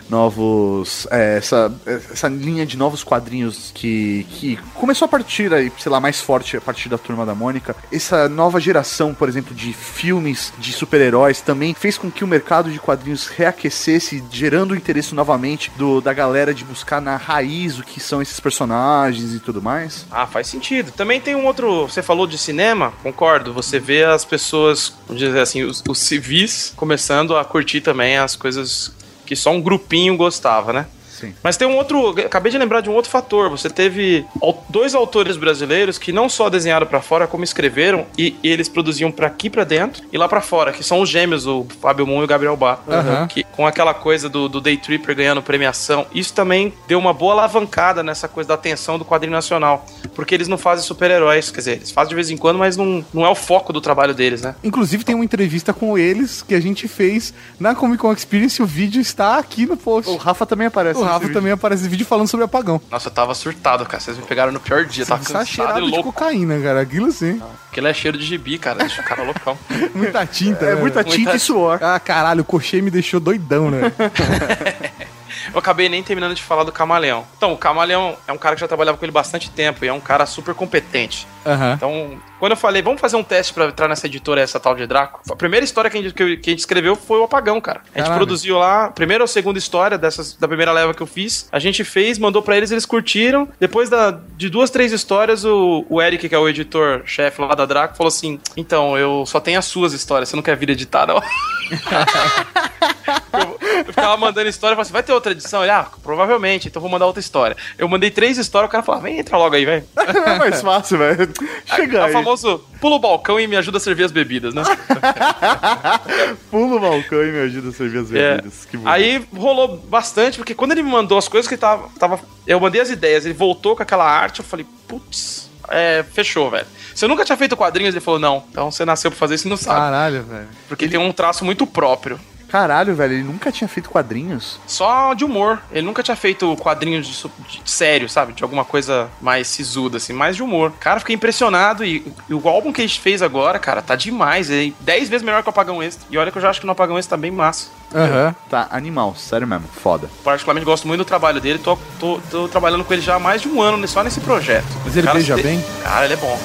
novos. é, essa, essa linha de novos quadrinhos que, que começou a partir aí, sei lá, mais forte a partir da turma da Mônica, essa nova geração, por exemplo, de filmes de super-heróis também fez com que o mercado de quadrinhos reaquecesse, gerando o interesse novamente do, da galera de buscar na raiz o que são esses personagens e tudo mais? Ah, faz sentido. Também tem um outro. Você falou de cinema, concordo. Você vê as pessoas, vamos dizer assim, os, os civis começando a curtir também as coisas que só um grupinho gostava, né? Sim. Mas tem um outro. Acabei de lembrar de um outro fator. Você teve dois autores brasileiros que não só desenharam pra fora, como escreveram e, e eles produziam pra aqui pra dentro e lá pra fora, que são os gêmeos, o Fábio Moon e o Gabriel Bá. Aham. Que com aquela coisa do, do Day Tripper ganhando premiação, isso também deu uma boa alavancada nessa coisa da atenção do quadrinho nacional. Porque eles não fazem super-heróis, quer dizer, eles fazem de vez em quando, mas não, não é o foco do trabalho deles, né? Inclusive, tem uma entrevista com eles que a gente fez na Comic Con Experience. O vídeo está aqui no post. O Rafa também aparece. O Rafa também aparece vídeo falando sobre apagão. Nossa, eu tava surtado, cara. Vocês me pegaram no pior dia, tava Está cansado cheirado e de louco. cocaína, cara. Aquilo sim. Ele é cheiro de gibi, cara. Deixa o cara loucão. Muita tinta. É né? muita tinta Muita- e suor. Ah, caralho, o Cochê me deixou doidão, né? Eu acabei nem terminando de falar do Camaleão. Então, o Camaleão é um cara que já trabalhava com ele bastante tempo e é um cara super competente. Aham. Então, quando eu falei, vamos fazer um teste pra entrar nessa editora, essa tal de Draco, a primeira história que a gente, que a gente escreveu foi o Apagão, cara. A gente Caralho. produziu lá, a primeira ou segunda história dessas, da primeira leva que eu fiz. A gente fez, mandou pra eles, eles curtiram. Depois da, de duas, três histórias, o, o Eric, que é o editor-chefe lá da Draco, falou assim: Então, eu só tenho as suas histórias, você não quer vir editar, não? eu, eu ficava mandando história e falava assim: vai ter outra edição? Ele, ah, provavelmente, então vou mandar outra história. Eu mandei três histórias, o cara falava: vem, entra logo aí, velho. É mais fácil, velho. Chega É o aí. famoso pula o balcão e me ajuda a servir as bebidas, né? Pula o balcão e me ajuda a servir as É. bebidas. Que bonito. Aí rolou bastante, porque quando ele me mandou as coisas que tava, tava. Eu mandei as ideias, ele voltou com aquela arte, eu falei, putz, é, fechou, velho. Você nunca tinha feito quadrinhos? Ele falou, não. Então você nasceu pra fazer isso e não sabe. Caralho, velho. Porque tem um traço muito próprio. Caralho, velho, ele nunca tinha feito quadrinhos. Só de humor. Ele nunca tinha feito quadrinhos de, de sério, sabe? De alguma coisa mais sisuda, assim, mais de humor. Cara, fiquei impressionado e, e o álbum que a gente fez agora, cara, tá demais. É 10 vezes melhor que o Apagão Extra. E olha que eu já acho que no Apagão Extra tá bem massa. Aham. Tá animal, sério mesmo, foda. Particularmente gosto muito do trabalho dele, tô, tô, tô trabalhando com ele já há mais de um ano só nesse projeto. Mas ele Cara, beija bem? Cara, ele é bom.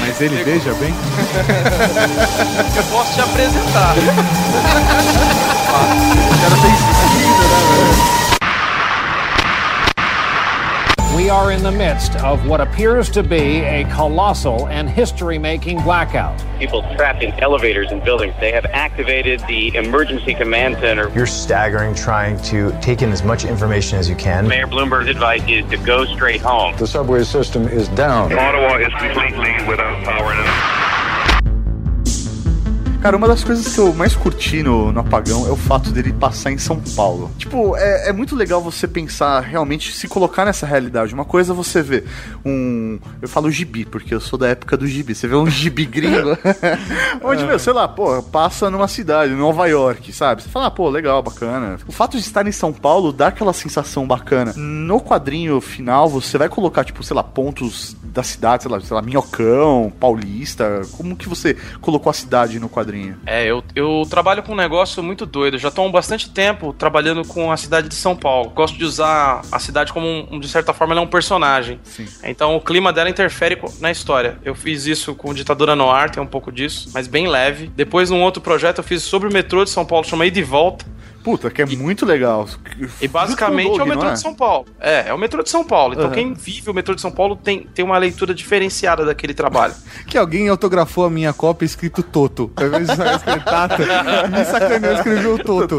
Mas ele beija bem? Eu posso te apresentar. We are in the midst of what appears to be a colossal and history making blackout. People trapped in elevators and buildings. They have activated the emergency command center. You're staggering trying to take in as much information as you can. Mayor Bloomberg's advice is to go straight home. The subway system is down. Ottawa is completely without power and Cara, uma das coisas que eu mais curti no, no Apagão é o fato dele passar em São Paulo. Tipo, é, é muito legal você pensar, realmente, se colocar nessa realidade. Uma coisa é você vê um. Eu falo gibi, porque eu sou da época do gibi. Você vê um gibi gringo, onde, meu, sei lá, pô, passa numa cidade, Nova York, sabe? Você fala, ah, pô, legal, bacana. O fato de estar em São Paulo dá aquela sensação bacana. No quadrinho final, você vai colocar, tipo, sei lá, pontos da cidade, sei lá, sei lá, Minhocão, Paulista. Como que você colocou a cidade no quadrinho? É, eu, eu trabalho com um negócio muito doido. Eu já estou há bastante tempo trabalhando com a cidade de São Paulo. Gosto de usar a cidade como, um, de certa forma, ela é um personagem. Sim. Então o clima dela interfere na história. Eu fiz isso com Ditadura no Ar, tem um pouco disso, mas bem leve. Depois, num outro projeto, eu fiz sobre o metrô de São Paulo, chama Ida e Volta. Puta, que é muito legal. E basicamente é o metrô é? de São Paulo. É, é o metrô de São Paulo. Então Aham. quem vive o metrô de São Paulo tem, tem uma leitura diferenciada daquele trabalho. Que alguém autografou a minha cópia escrito Toto. Ao invés de escrever Tata, me sacaneou escreveu Toto.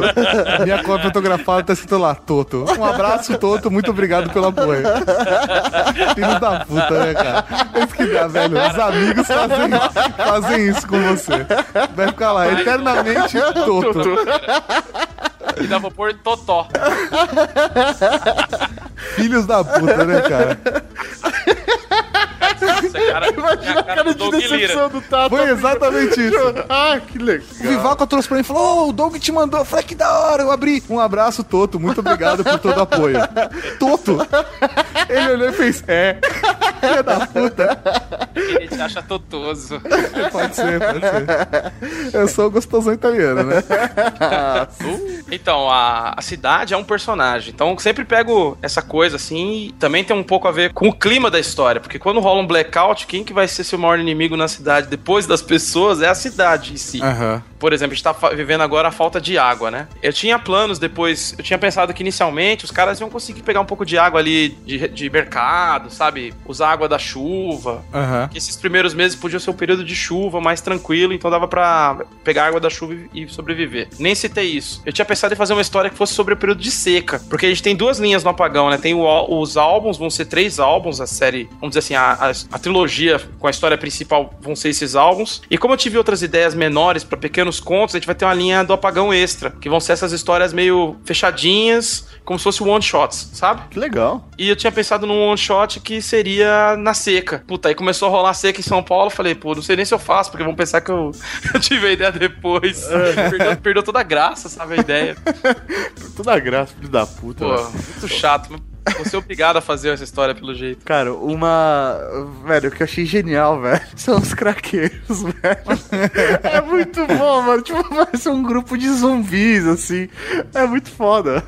Minha cópia autografada tá escrito lá, Toto. Um abraço, Toto. Muito obrigado pelo apoio. Filho da puta, né, cara? É isso que dá, velho. Os amigos fazem, fazem isso com você. Vai ficar lá, eternamente Toto. E dá pra pôr Totó. Filhos da puta, né, cara? É a cara, é a cara do Doug Lira. do Tato. Foi exatamente isso. Ah, que legal. O Vivaco trouxe pra mim e falou: Ô, o Doug te mandou. Eu falei, que da hora, eu abri. Um abraço, Toto. Muito obrigado por todo o apoio. Toto. Ele olhou e fez: É. Filha da puta. Ele te acha totoso. Pode ser, pode ser. Eu sou o gostosão italiano, né? Então, a, a cidade é um personagem. Então, eu sempre pego essa coisa assim. E também tem um pouco a ver com o clima da história. Porque quando rola um blackout, quem que vai ser seu maior inimigo na cidade depois das pessoas é a cidade em si. Aham. Por exemplo, a gente tá vivendo agora a falta de água, né? Eu tinha planos depois, eu tinha pensado que inicialmente os caras iam conseguir pegar um pouco de água ali de, de mercado, sabe? Usar água da chuva. Aham. Que esses primeiros meses podiam ser um período de chuva mais tranquilo, então dava pra pegar água da chuva e sobreviver. Nem citei isso. Eu tinha pensado em fazer uma história que fosse sobre o período de seca, porque a gente tem duas linhas no apagão, né? Tem o os álbuns, vão ser três álbuns, a série, vamos dizer assim, a, a, a trilogia com a história principal vão ser esses álbuns. E como eu tive outras ideias menores pra pequenos contos, a gente vai ter uma linha do apagão extra, que vão ser essas histórias meio fechadinhas, como se fosse one shots, sabe? Que legal. E eu tinha pensado num one shot que seria na seca. Puta, aí começou a rolar seca em São Paulo. Falei, pô, não sei nem se eu faço, porque vão pensar que eu, eu tive a ideia depois. perdeu, perdeu toda a graça, sabe? A ideia. Toda a graça, filho da puta. Pô, velho. muito chato. Vou ser obrigado a fazer essa história pelo jeito. Cara, uma. Velho, o que eu achei genial, velho, são os craqueiros, velho. É muito bom, mano. Tipo, parece um grupo de zumbis, assim. É muito foda.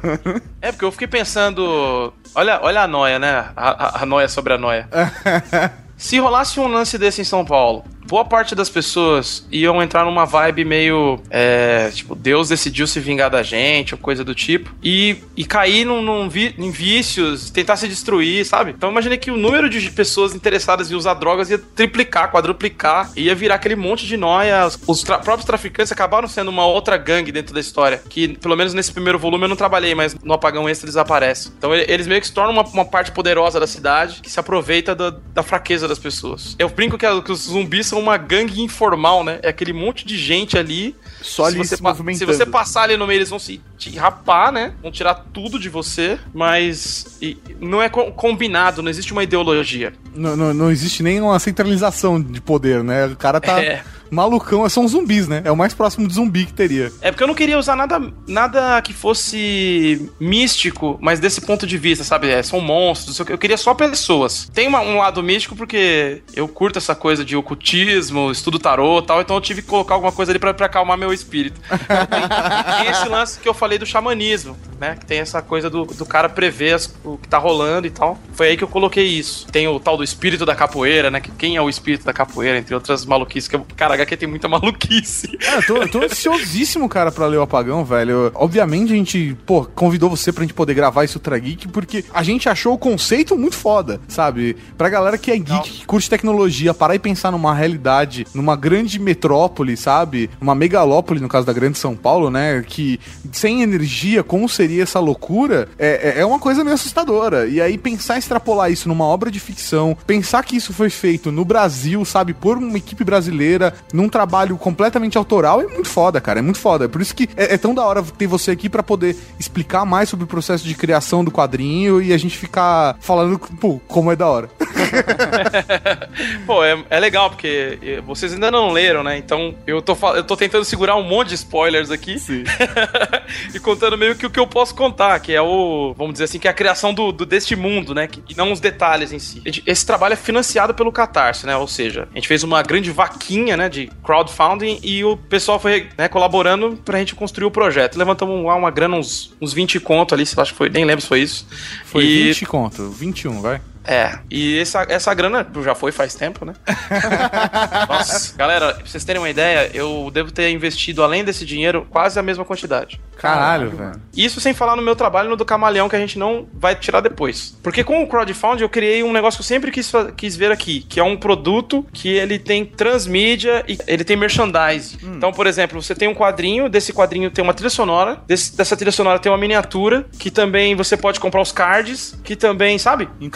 É, porque eu fiquei pensando. Olha, olha a noia, né? A, a, a noia sobre a noia. Se rolasse um lance desse em São Paulo, boa parte das pessoas iam entrar numa vibe meio. É, tipo, Deus decidiu se vingar da gente, ou coisa do tipo. E, e cair num, num vi- em vícios, tentar se destruir, sabe? Então imaginei que o número de pessoas interessadas em usar drogas ia triplicar, quadruplicar. Ia virar aquele monte de noia. Os- tra- próprios traficantes acabaram sendo uma outra gangue dentro da história. Que, pelo menos nesse primeiro volume, eu não trabalhei, mas no apagão extra eles aparecem. Então ele- eles meio que se tornam uma, uma parte poderosa da cidade que se aproveita da, da fraqueza das pessoas. Eu brinco que, a- que os zumbis são uma gangue informal, né? É aquele monte de gente ali. Só ali você se movimentando. Se você passar ali no meio, eles vão se rapar, né? Vão tirar tudo de você, mas e- não é co- combinado, não existe uma ideologia. Não, não, não existe nem uma centralização de poder, né? O cara tá É. malucão, são zumbis, né? É o mais próximo de zumbi que teria. É porque eu não queria usar nada, nada que fosse místico, mas desse ponto de vista, sabe? É, são monstros, eu queria só pessoas. Tem uma, um lado místico porque eu curto essa coisa de ocultismo, estudo tarô e tal, então eu tive que colocar alguma coisa ali pra, pra acalmar meu espírito. tem, tem esse lance que eu falei do xamanismo, né? Que tem essa coisa do, do cara prever as- o que tá rolando e tal. Foi aí que eu coloquei isso. Tem o tal do espírito da capoeira, né? Que quem é o espírito da capoeira, entre outras maluquices. Que eu, cara, HQ tem muita maluquice. Cara, eu tô, eu tô ansiosíssimo, cara, pra ler o Apagão, velho. Obviamente a gente, pô, convidou você pra gente poder gravar esse Ultra Geek, porque a gente achou o conceito muito foda, sabe? Pra galera que é geek, que curte tecnologia, parar e pensar numa realidade, numa grande metrópole, sabe? Uma megalópole, no caso da grande São Paulo, né? Que sem energia, como seria essa loucura, é, é- é uma coisa meio assustadora. E aí pensar extrapolar isso numa obra de ficção, pensar que isso foi feito no Brasil, sabe? Por uma equipe brasileira, num trabalho completamente autoral, é muito foda, cara. É muito foda. É por isso que é, é tão da hora ter você aqui pra poder explicar mais sobre o processo de criação do quadrinho e a gente ficar falando, pô, como é da hora. Pô, é, é legal, porque vocês ainda não leram, né? Então eu tô, eu tô tentando segurar um monte de spoilers aqui. e contando meio que o que eu posso contar, que é o, vamos dizer assim, que é a criação do, do- deste mundo, né? Que, e não os detalhes em si. Esse trabalho é financiado pelo Catarse, né? Ou seja, a gente fez uma grande vaquinha, né? De crowdfunding e o pessoal foi né, colaborando pra gente construir o projeto. Levantamos lá uma grana, uns, uns 20 conto ali, acho que foi, nem lembro se foi isso. Foi E- 20 conto, 21, vai. É, e essa, essa grana já foi faz tempo, né? Nossa, galera, pra vocês terem uma ideia, eu devo ter investido, além desse dinheiro, quase a mesma quantidade. Caralho, velho. Isso sem falar no meu trabalho no do Camaleão, que a gente não vai tirar depois. Porque com o crowdfunding eu criei um negócio que eu sempre quis, quis ver aqui, que é um produto que ele tem transmídia e ele tem merchandise. Então, por exemplo, você tem um quadrinho, desse quadrinho tem uma trilha sonora, desse- dessa trilha sonora tem uma miniatura, que também você pode comprar os cards, que também, sabe? Entendi,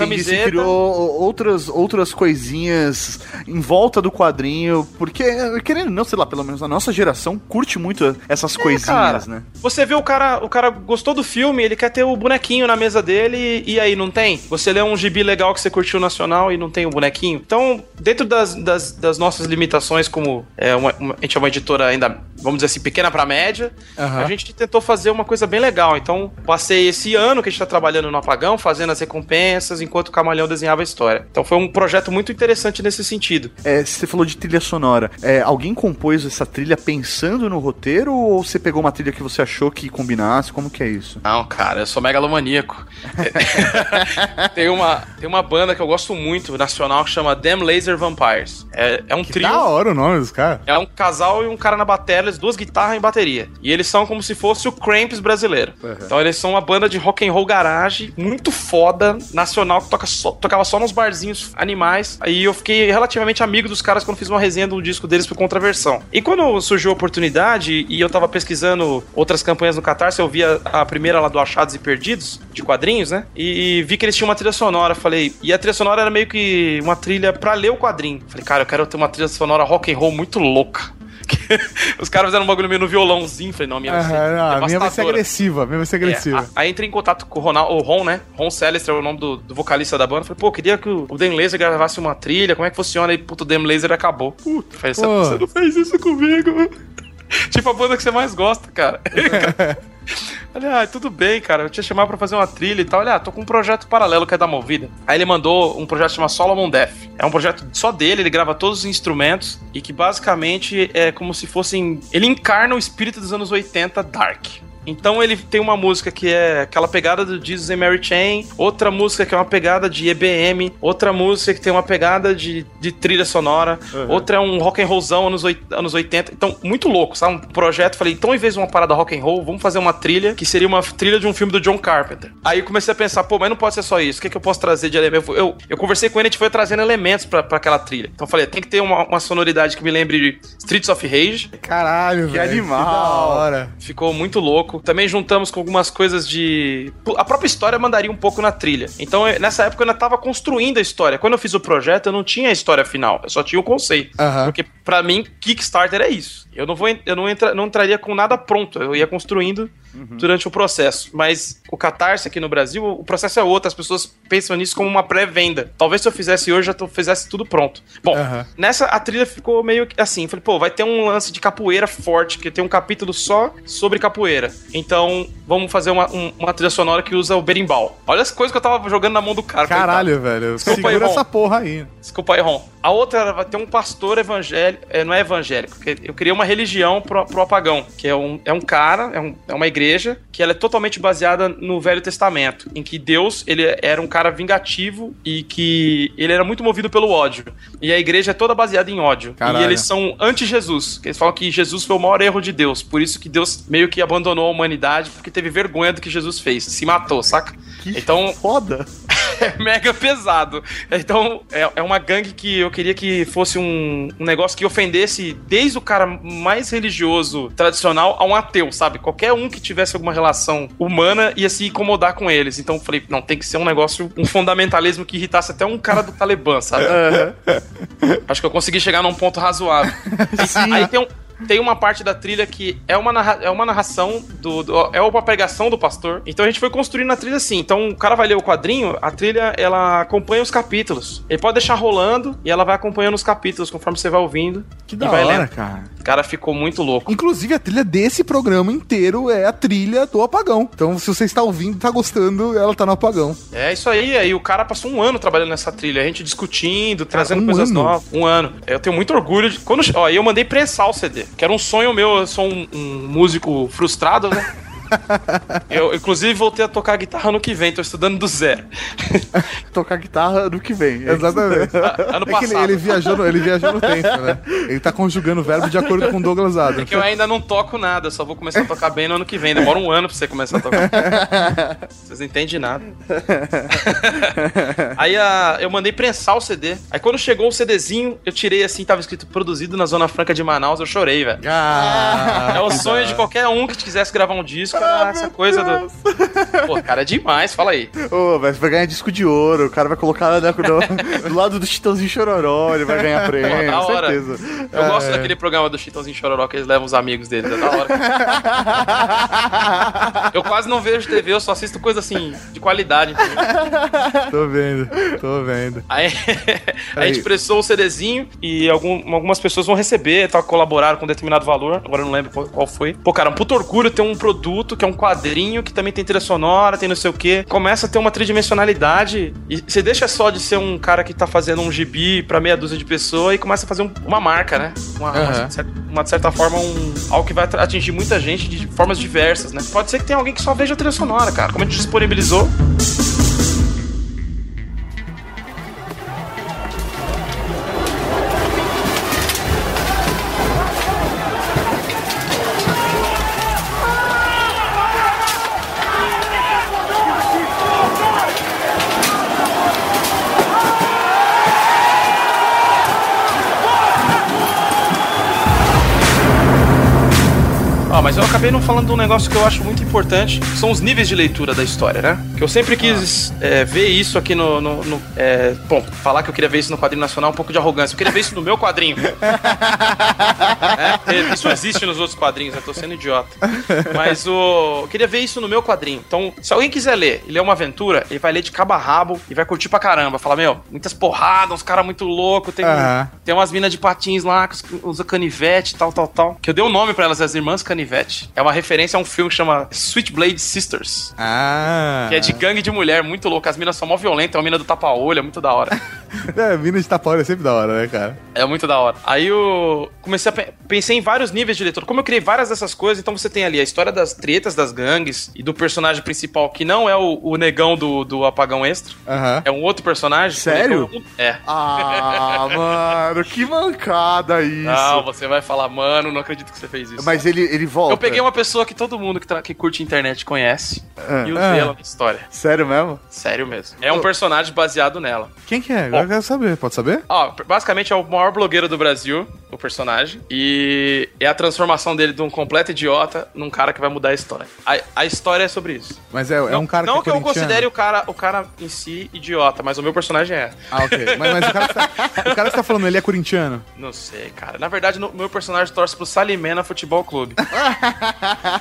você criou outras, outras coisinhas em volta do quadrinho, porque, querendo não, sei lá, pelo menos a nossa geração curte muito essas coisinhas, cara. né? Você vê o cara, o cara gostou do filme, ele quer ter o bonequinho na mesa dele e aí não tem? Você lê um gibi legal que você curtiu nacional e não tem o bonequinho? Então, dentro das, das, das nossas limitações, como é uma, uma- a gente é uma editora ainda, vamos dizer assim, pequena pra média, Aham. a gente tentou fazer uma coisa bem legal. Então, passei esse ano que a gente tá trabalhando no Apagão, fazendo as recompensas, enquanto o Camalhão desenhava a história. Então foi um projeto muito interessante nesse sentido. É, você falou de trilha sonora. É, alguém compôs essa trilha pensando no roteiro ou você pegou uma trilha que você achou que combinasse? Como que é isso? Não, cara, eu sou megalomaníaco. tem, uma, tem uma banda que eu gosto muito, nacional, que chama Them Laser Vampires. É, é um Que trio. da hora o nome dos caras. É um casal e um cara na bateria, eles duas guitarras e bateria. E eles são como se fosse o Cramps brasileiro. Então eles são uma banda de rock and roll garage muito foda, nacional, que toca só- tocava só nos barzinhos animais. Aí eu fiquei relativamente amigo dos caras quando fiz uma resenha do disco deles pro Contraversão. E quando surgiu a oportunidade e eu tava pesquisando outras campanhas no Catarse, eu vi a, a primeira lá do Achados e Perdidos, de quadrinhos, né? E vi que eles tinham uma trilha sonora. Falei, e a trilha sonora era meio que uma trilha pra ler o quadrinho. Falei, cara, eu quero ter uma trilha sonora rock and roll muito louca. Os caras fizeram um bagulho meio no violãozinho. Falei, não, a minha vai ser a minha vai ser agressiva, a minha vai ser agressiva. É, aí entrei em contato com o Ronaldo, o Ron, né? Ron Celester é o nome do, do vocalista da banda. Falei, pô, queria que o, Dan Laser gravasse uma trilha, como é que funciona? Aí, puto, o Dan Laser acabou. Puta, falei, você não fez isso comigo. tipo a banda que você mais gosta, cara. Falei, ah, tudo bem, cara. Eu tinha chamado pra fazer uma trilha e tal. Olha, ah, tô com um projeto paralelo que é da Movida. Aí ele mandou um projeto chamado Solomon Death. É um projeto só dele, ele grava todos os instrumentos e que basicamente é como se fossem. Ele encarna o espírito dos anos 80 Dark. Então ele tem uma música que é aquela pegada do Jesus and Mary Chain, outra música que é uma pegada de EBM, outra música que tem uma pegada de, de trilha sonora, Uhum. outra é um rock and rollzão anos, anos 80. Então, muito louco, sabe? Um projeto, falei, então em vez de uma parada rock and roll, vamos fazer uma trilha que seria uma trilha de um filme do John Carpenter. Aí eu comecei a pensar, pô, mas não pode ser só isso. O que, que eu posso trazer de elemento? Eu, eu conversei com ele, a gente foi trazendo elementos pra, pra aquela trilha. Então eu falei, tem que ter uma, uma sonoridade que me lembre de Streets of Rage. Caralho, Que velho. animal. Que hora. Ficou muito louco. Também juntamos com algumas coisas de. A própria história mandaria um pouco na trilha. Então, eu- nessa época, eu ainda tava construindo a história. Quando eu fiz o projeto, eu não tinha a história final. Eu só tinha o conceito. Aham. Porque Pra mim, Kickstarter é isso. Eu não vou, eu não, entra, não entraria com nada pronto. Eu ia construindo durante o processo. Mas o Catarse aqui no Brasil, o processo é outro. As pessoas pensam nisso como uma pré-venda. Talvez se eu fizesse hoje, já tô- fizesse tudo pronto. Bom, nessa a trilha ficou meio que assim. Falei, pô, vai ter um lance de capoeira forte, porque tem um capítulo só sobre capoeira. Então, vamos fazer uma, um- uma trilha sonora que usa o berimbau. Olha as coisas que eu tava jogando na mão do cara. Caralho, velho. Desculpa Segura aí, Ron. essa porra aí. Desculpa aí, Ron. A outra era, vai ter um pastor evangélico. é, não é evangélico. Eu criei uma religião pro, pro apagão. Que é um, é um cara, é, um- é uma igreja, que ela é totalmente baseada no Velho Testamento. Em que Deus, ele era um cara vingativo e que ele era muito movido pelo ódio. E a igreja é toda baseada em ódio. Caralho. E eles são anti-Jesus. que Eles falam que Jesus foi o maior erro de Deus. Por isso que Deus meio que abandonou a humanidade, porque teve vergonha do que Jesus fez. Se matou, saca? então, Foda. é mega pesado. Então, é, é uma gangue que eu queria que fosse um, um negócio que ofendesse desde o cara mais religioso, tradicional, a um ateu, sabe? Qualquer um que tivesse alguma relação humana ia se incomodar com eles. Então, eu falei, não, tem que ser um negócio, um fundamentalismo que irritasse até um cara do Talibã, sabe? Acho que eu consegui chegar num ponto razoável. E- Aí tem um. Tem uma parte da trilha que é uma, é uma narração do, do- É uma pregação do pastor. Então a gente foi construindo a trilha assim. Então o cara vai ler o quadrinho, a trilha ela acompanha os capítulos. Ele pode deixar rolando e ela vai acompanhando os capítulos conforme você vai ouvindo. Que e da hora, lendo. cara. O cara ficou muito louco. Inclusive, a trilha desse programa inteiro é a trilha do apagão. Então, se você está ouvindo, tá gostando, ela tá no apagão. É isso aí, aí o cara passou um ano trabalhando nessa trilha, a gente discutindo, trazendo um coisas ano? novas. Um ano. Eu tenho muito orgulho de. Quando, ó, eu mandei prensar o CD, que era um sonho meu, eu sou um, um músico frustrado, né? Eu, inclusive, voltei a tocar guitarra no que vem, tô estudando do zero. Tocar guitarra no que vem. Exatamente. Ano É que ele, passado. ele viajou no, ele viajou no tempo, né? Ele tá conjugando o verbo de acordo com Douglas Adams. É que eu ainda não toco nada, só vou começar a tocar bem no ano que vem. Demora um ano pra você começar a tocar. Vocês não entendem nada. Aí a- eu mandei prensar o CD. Aí quando chegou o CDzinho, eu tirei assim, tava escrito produzido na Zona Franca de Manaus, eu chorei, velho. Ah, É o sonho de qualquer um que quisesse gravar um disco, era essa coisa do. Pô, cara, é demais, fala aí. Ô, vai, vai ganhar disco de ouro, o cara vai colocar né, do, do lado do Chitãozinho Chororó, ele vai ganhar prêmio, Pô, da hora. certeza. Eu É. gosto daquele programa do Chitãozinho Chororó que eles levam os amigos deles, é da hora. Eu quase não vejo TV, eu só assisto coisa assim, de qualidade. Tô vendo, tô vendo. Aí a gente pressou o CDzinho e algum- algumas pessoas vão receber, tá, colaboraram com um determinado valor, agora eu não lembro qual, qual foi. Pô, cara, um puto orgulho ter um produto que é um quadrinho que também tem trilha sonora, tem não sei o que. Começa a ter uma tridimensionalidade e você deixa só de ser um cara que tá fazendo um gibi pra meia dúzia de pessoas e começa a fazer um- uma marca, né? Uma, uma Aham. cer- uma, de certa forma, um, algo que vai atingir muita gente de formas diversas, né? Pode ser que tenha alguém que só veja a trilha sonora, cara. Como a gente disponibilizou, Não falando de um negócio que eu acho muito importante, que são os níveis de leitura da história, né? Que eu sempre quis é, ver isso aqui no. no- no- é, bom, falar que eu queria ver isso no quadrinho nacional é um pouco de arrogância. Eu queria ver isso no meu quadrinho. É, Isso existe nos outros quadrinhos, eu tô sendo idiota. Mas o. Eu queria ver isso no meu quadrinho. Então, se alguém quiser ler e ler uma aventura, ele vai ler de cabo a rabo e vai curtir pra caramba. Fala, meu, muitas porradas, uns caras muito loucos, tem, tem umas minas de patins lá que usa canivete, tal, tal, tal. Que eu dei o um nome pra elas, as irmãs canivete. É uma referência a um filme que chama Switchblade Sisters. Ah. Que é de gangue de mulher, muito louco. As minas são mó violentas, é uma mina do tapa-olho, é muito da hora. É, mina de tapa é sempre da hora, né, cara? É muito da hora. Aí eu comecei a pe- pensei em vários níveis de leitura. Como eu criei várias dessas coisas, então você tem ali a história das tretas das gangues e do personagem principal, que não é o, o negão do, do apagão extra. Aham. É um outro personagem. Sério? Negão É. Ah, mano, que mancada isso. Não, você vai falar, mano, não acredito que você fez isso. Mas ele, ele volta. Eu peguei uma pessoa que todo mundo que, tra- que curte internet conhece Ah. e usei Ah. ela na história. Sério mesmo? Sério mesmo. É um personagem baseado nela. Quem que é? Agora eu quero saber, pode saber? Ó, basicamente é o maior blogueiro do Brasil, o personagem. E é a transformação dele de um completo idiota num cara que vai mudar a história. A, a história é sobre isso. Mas é, é não, um cara Não que que é eu corintiano. considere o cara, o cara em si idiota, mas o meu personagem é. Ah, ok. Mas, mas o, cara que tá, o cara que tá falando, ele é corintiano? Não sei, cara. Na verdade, o meu personagem torce pro Salimena Futebol Clube.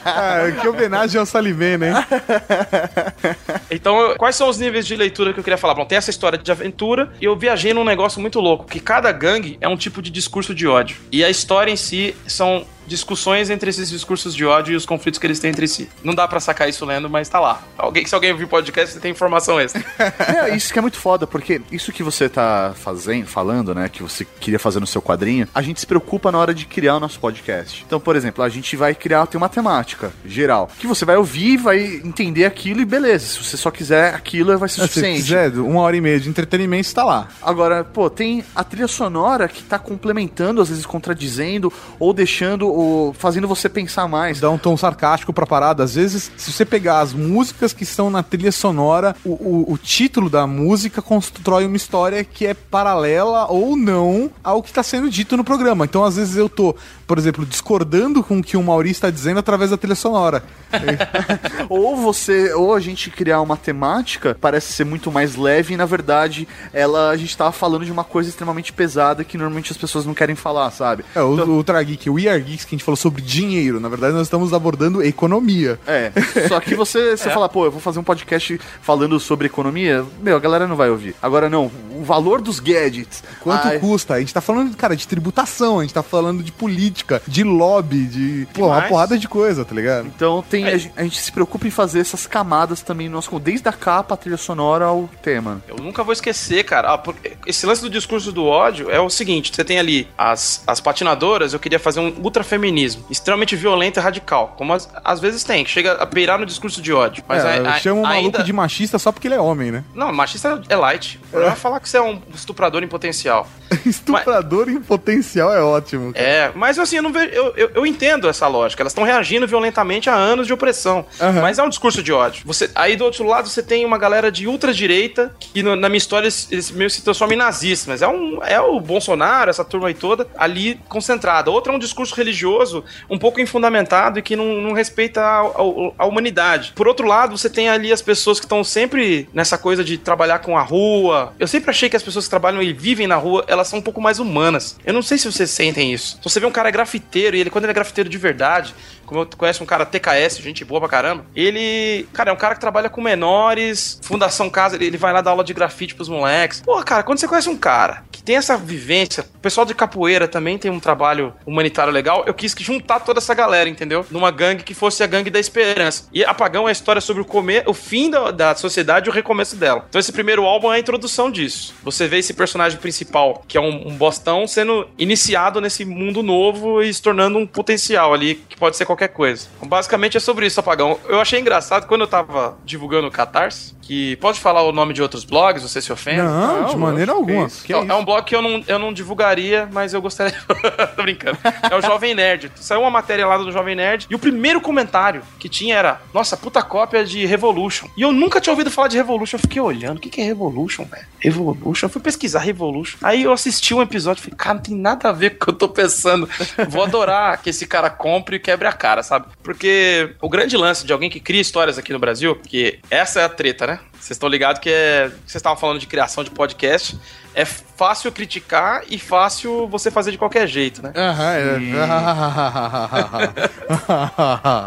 Ah, que homenagem ao Salimena, hein? Então, quais são os níveis de leitura que eu queria falar? Bom, tem essa história de aventura e eu viajei num negócio muito louco, que cada gangue é um tipo de discurso de ódio. E a história em si são discussões entre esses discursos de ódio e os conflitos que eles têm entre si. Não dá pra sacar isso lendo, mas tá lá. Alguém, se alguém ouvir podcast, você tem informação extra. É, isso que é muito foda, porque isso que você tá fazendo, falando, né, que você queria fazer no seu quadrinho, a gente se preocupa na hora de criar o nosso podcast. Então, por exemplo, a gente vai criar, tem uma temática geral, que você vai ouvir, vai entender aquilo e beleza. Se você só quiser aquilo, vai ser Se suficiente. quiser, uma hora e meia de entretenimento, está lá. Agora, pô, tem a trilha sonora que tá complementando, às vezes contradizendo, ou deixando, ou fazendo você pensar mais. Dá um tom sarcástico pra parada. Às vezes, se você pegar as músicas que estão na trilha sonora, o, o, o título da música constrói uma história que é paralela ou não ao que tá sendo dito no programa. Então, às vezes, eu tô, por exemplo, discordando com o que o Maurício está dizendo através da trilha sonora. ou você, ou a gente criar uma temática, parece ser muito mais leve e na verdade ela a gente tava falando de uma coisa extremamente pesada que normalmente as pessoas não querem falar, sabe? É, o, o Ultra Geek, o We Are Geeks, que a gente falou sobre dinheiro. Na verdade, nós estamos abordando economia. É, só que você, você fala, pô, eu vou fazer um podcast falando sobre economia, meu, a galera não vai ouvir. Agora não, o valor dos gadgets. Quanto Ai, custa? A gente tá falando, cara, de tributação, a gente tá falando de política, de lobby, de. Pô, uma porrada de coisa, tá ligado? Então tem, a, gente, a gente se preocupa em fazer essas camadas também no nosso, desde a capa, a trilha sonora ao tema. Eu nunca vou esquecer, cara. Ah, esse lance do discurso do ódio é o seguinte: você tem ali as, as patinadoras, eu queria fazer um ultrafeminismo, extremamente violento e radical. Como as- às vezes tem, que chega a beirar no discurso de ódio. Mas é, a- a- chama o maluco ainda- de machista só porque ele é homem, né? Não, machista é light. O problema é falar que você é um estuprador em potencial. Estuprador em potencial é ótimo. cara. É, mas assim, eu não vejo. Eu, eu, eu entendo essa lógica. Elas estão reagindo violentamente a anos de opressão. Aham. Mas é um discurso de ódio. Você, aí do outro lado você tem uma galera de ultradireita que no- na minha história eles, eles meio se transformam em nazistas. Mas é, um, é o Bolsonaro, essa turma aí toda, ali concentrada. Outra é um discurso religioso um pouco infundamentado e que não, não respeita a, a- a humanidade. Por outro lado, você tem ali as pessoas que estão sempre nessa coisa de trabalhar com a rua. Eu sempre achei que as pessoas que trabalham e vivem na rua, elas são um pouco mais humanas. Eu não sei se vocês sentem isso. Se você vê um cara grafiteiro e ele, quando ele é grafiteiro de verdade, como eu conheço um cara TKS, gente boa pra caramba, ele, cara, é um cara que trabalha com menores, Fundação Casa, ele, vai lá dar aula de grafite pros moleques. Porra, cara, quando você conhece um cara que tem essa vivência, o pessoal de capoeira também tem um trabalho humanitário legal, eu quis juntar toda essa galera, entendeu? Numa gangue que fosse a gangue da esperança. E Apagão é a história sobre o comer, o fim da, da sociedade e o recomeço dela. Então esse primeiro álbum é a introdução disso. Você vê esse personagem principal, que é um, um bostão, sendo iniciado nesse mundo novo e se tornando um potencial ali, que pode ser qualquer coisa. Então, basicamente é sobre isso, Apagão. Eu achei engraçado quando eu tava divulgando o Catarse, que pode falar o nome de outros blogs, você se ofende? Não, de maneira alguma. Que é, é um blog que eu não, eu não divulgaria, mas eu gostaria. Tô brincando. É o Jovem Nerd. Saiu uma matéria lá do Jovem Nerd e o primeiro comentário que tinha era: Nossa, puta cópia de Revolution. E eu nunca tinha ouvido falar de Revolution. Eu fiquei olhando: O que, que é Revolution, velho? Revolution? Eu fui pesquisar Revolution. Aí eu assisti um episódio e falei: Cara, não tem nada a ver com o que eu tô pensando. Vou adorar que esse cara compre e quebre a cara, sabe? Porque o grande lance de alguém que cria histórias aqui no Brasil, que essa é a treta, né? Vocês estão ligados que é. Vocês estavam falando de criação de podcast. É fácil criticar e fácil você fazer de qualquer jeito, né? Aham, é.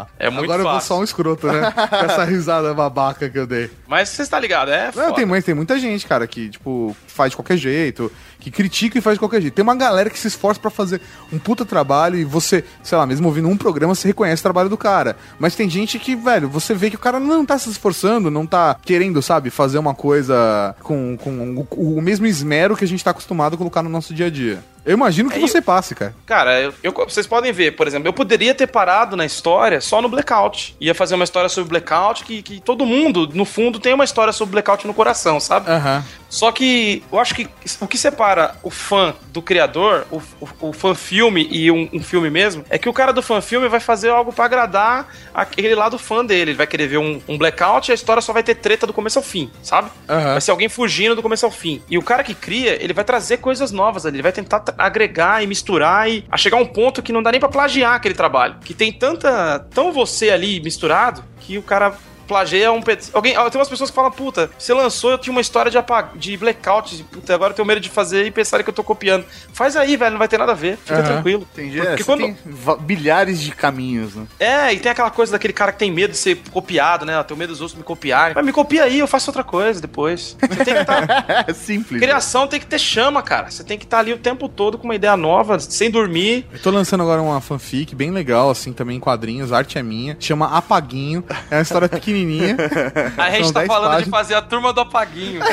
É muito Agora eu vou fácil. só um escroto, né? Com essa risada babaca que eu dei. Mas você está ligado, é? Não, tem, mas tem muita gente, cara, que, tipo, faz de qualquer jeito, que critica e faz de qualquer jeito. Tem uma galera que se esforça pra fazer um puta trabalho e você, sei lá, mesmo ouvindo um programa, você reconhece o trabalho do cara. Mas tem gente que, velho, você vê que o cara não tá se esforçando, não tá querendo, sabe, fazer uma coisa com, com o, o mesmo esmero que a gente tá acostumado a colocar no nosso dia a dia. Eu imagino que Aí- você passe, cara. Cara, eu- eu- vocês podem ver, por exemplo, eu poderia ter parado na história só no Blackout. Ia fazer uma história sobre Blackout que, que todo mundo, no fundo, tem uma história sobre Blackout no coração, sabe? Aham. Só que eu acho que o que separa o fã do criador, o, o, o fã filme e um, um filme mesmo, é que o cara do fã filme vai fazer algo pra agradar aquele lado fã dele. Ele vai querer ver um, um blackout e a história só vai ter treta do começo ao fim, sabe? Aham. Vai ser alguém fugindo do começo ao fim. E o cara que cria, ele vai trazer coisas novas ali. Ele vai tentar agregar e misturar e a chegar a um ponto que não dá nem pra plagiar aquele trabalho. Que tem tanta. tão você ali misturado que o cara. Plageia um ped... Alguém, ah, tem umas pessoas que falam, puta, você lançou, eu tinha uma história de, apag... de blackout, puta, agora eu tenho medo de fazer e pensarem que eu tô copiando. Faz aí, velho, não vai ter nada a ver, fica Aham. tranquilo. Entendi. Porque É, quando... tem bilhares de caminhos, né? É, e tem aquela coisa daquele cara que tem medo de ser copiado, né? Eu tenho medo dos outros me copiarem. Mas me copia aí, eu faço outra coisa depois. Você tem que estar. É simples. Criação tem que ter chama, cara. Você tem que estar ali o tempo todo com uma ideia nova, sem dormir. Eu tô lançando agora uma fanfic bem legal, assim, também em quadrinhos, a arte é minha. Chama Apaguinho. É uma história pequenininha. A gente tá 10 falando de páginas. fazer a turma do apaguinho.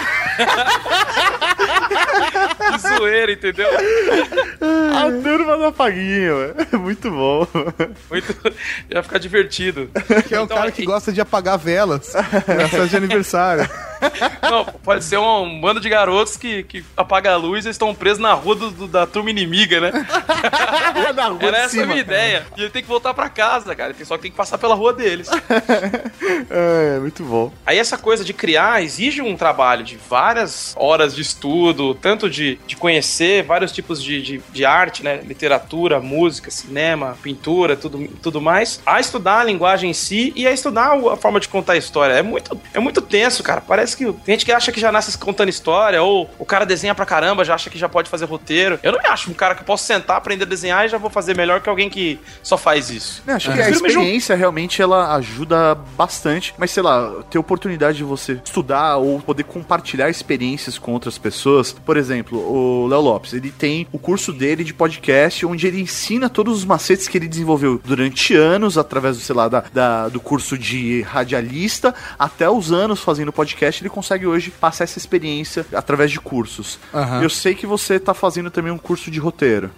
que zoeira, entendeu? A turma do apaguinho, muito bom. Muito... Ia ficar divertido. Que é um cara que gosta de apagar velas. Na festa de aniversário. Não, pode ser um, um bando de garotos que, que apaga a luz e estão presos na rua do- do- da turma inimiga, né? Na rua Era essa a cima. minha ideia. E ele tem que voltar pra casa, cara. Só tem que passar pela rua deles. É, muito bom. Aí essa coisa de criar exige um trabalho de várias horas de estudo, tanto de, de conhecer vários tipos de, de, de arte, né? Literatura, música, cinema, pintura, tudo, tudo mais, a estudar a linguagem em si e a estudar a forma de contar a história. É muito, é muito tenso, cara. Parece que tem gente que acha que já nasce contando história, ou o cara desenha pra caramba, já acha que já pode fazer roteiro. Eu não me acho um cara que posso sentar, aprender a desenhar e já vou fazer melhor que alguém que só faz isso. Não, acho Eu que a experiência realmente ela ajuda bastante, mas sei lá, ter oportunidade de você estudar ou poder compartilhar experiências com outras pessoas. Por exemplo, o Léo Lopes, ele tem o curso dele de podcast onde ele ensina todos os macetes que ele desenvolveu durante anos, através do, sei lá, da, da- do curso de radialista, até os anos fazendo podcast, ele consegue hoje passar essa experiência através de cursos. Aham. Eu sei que você tá fazendo também um curso de roteiro.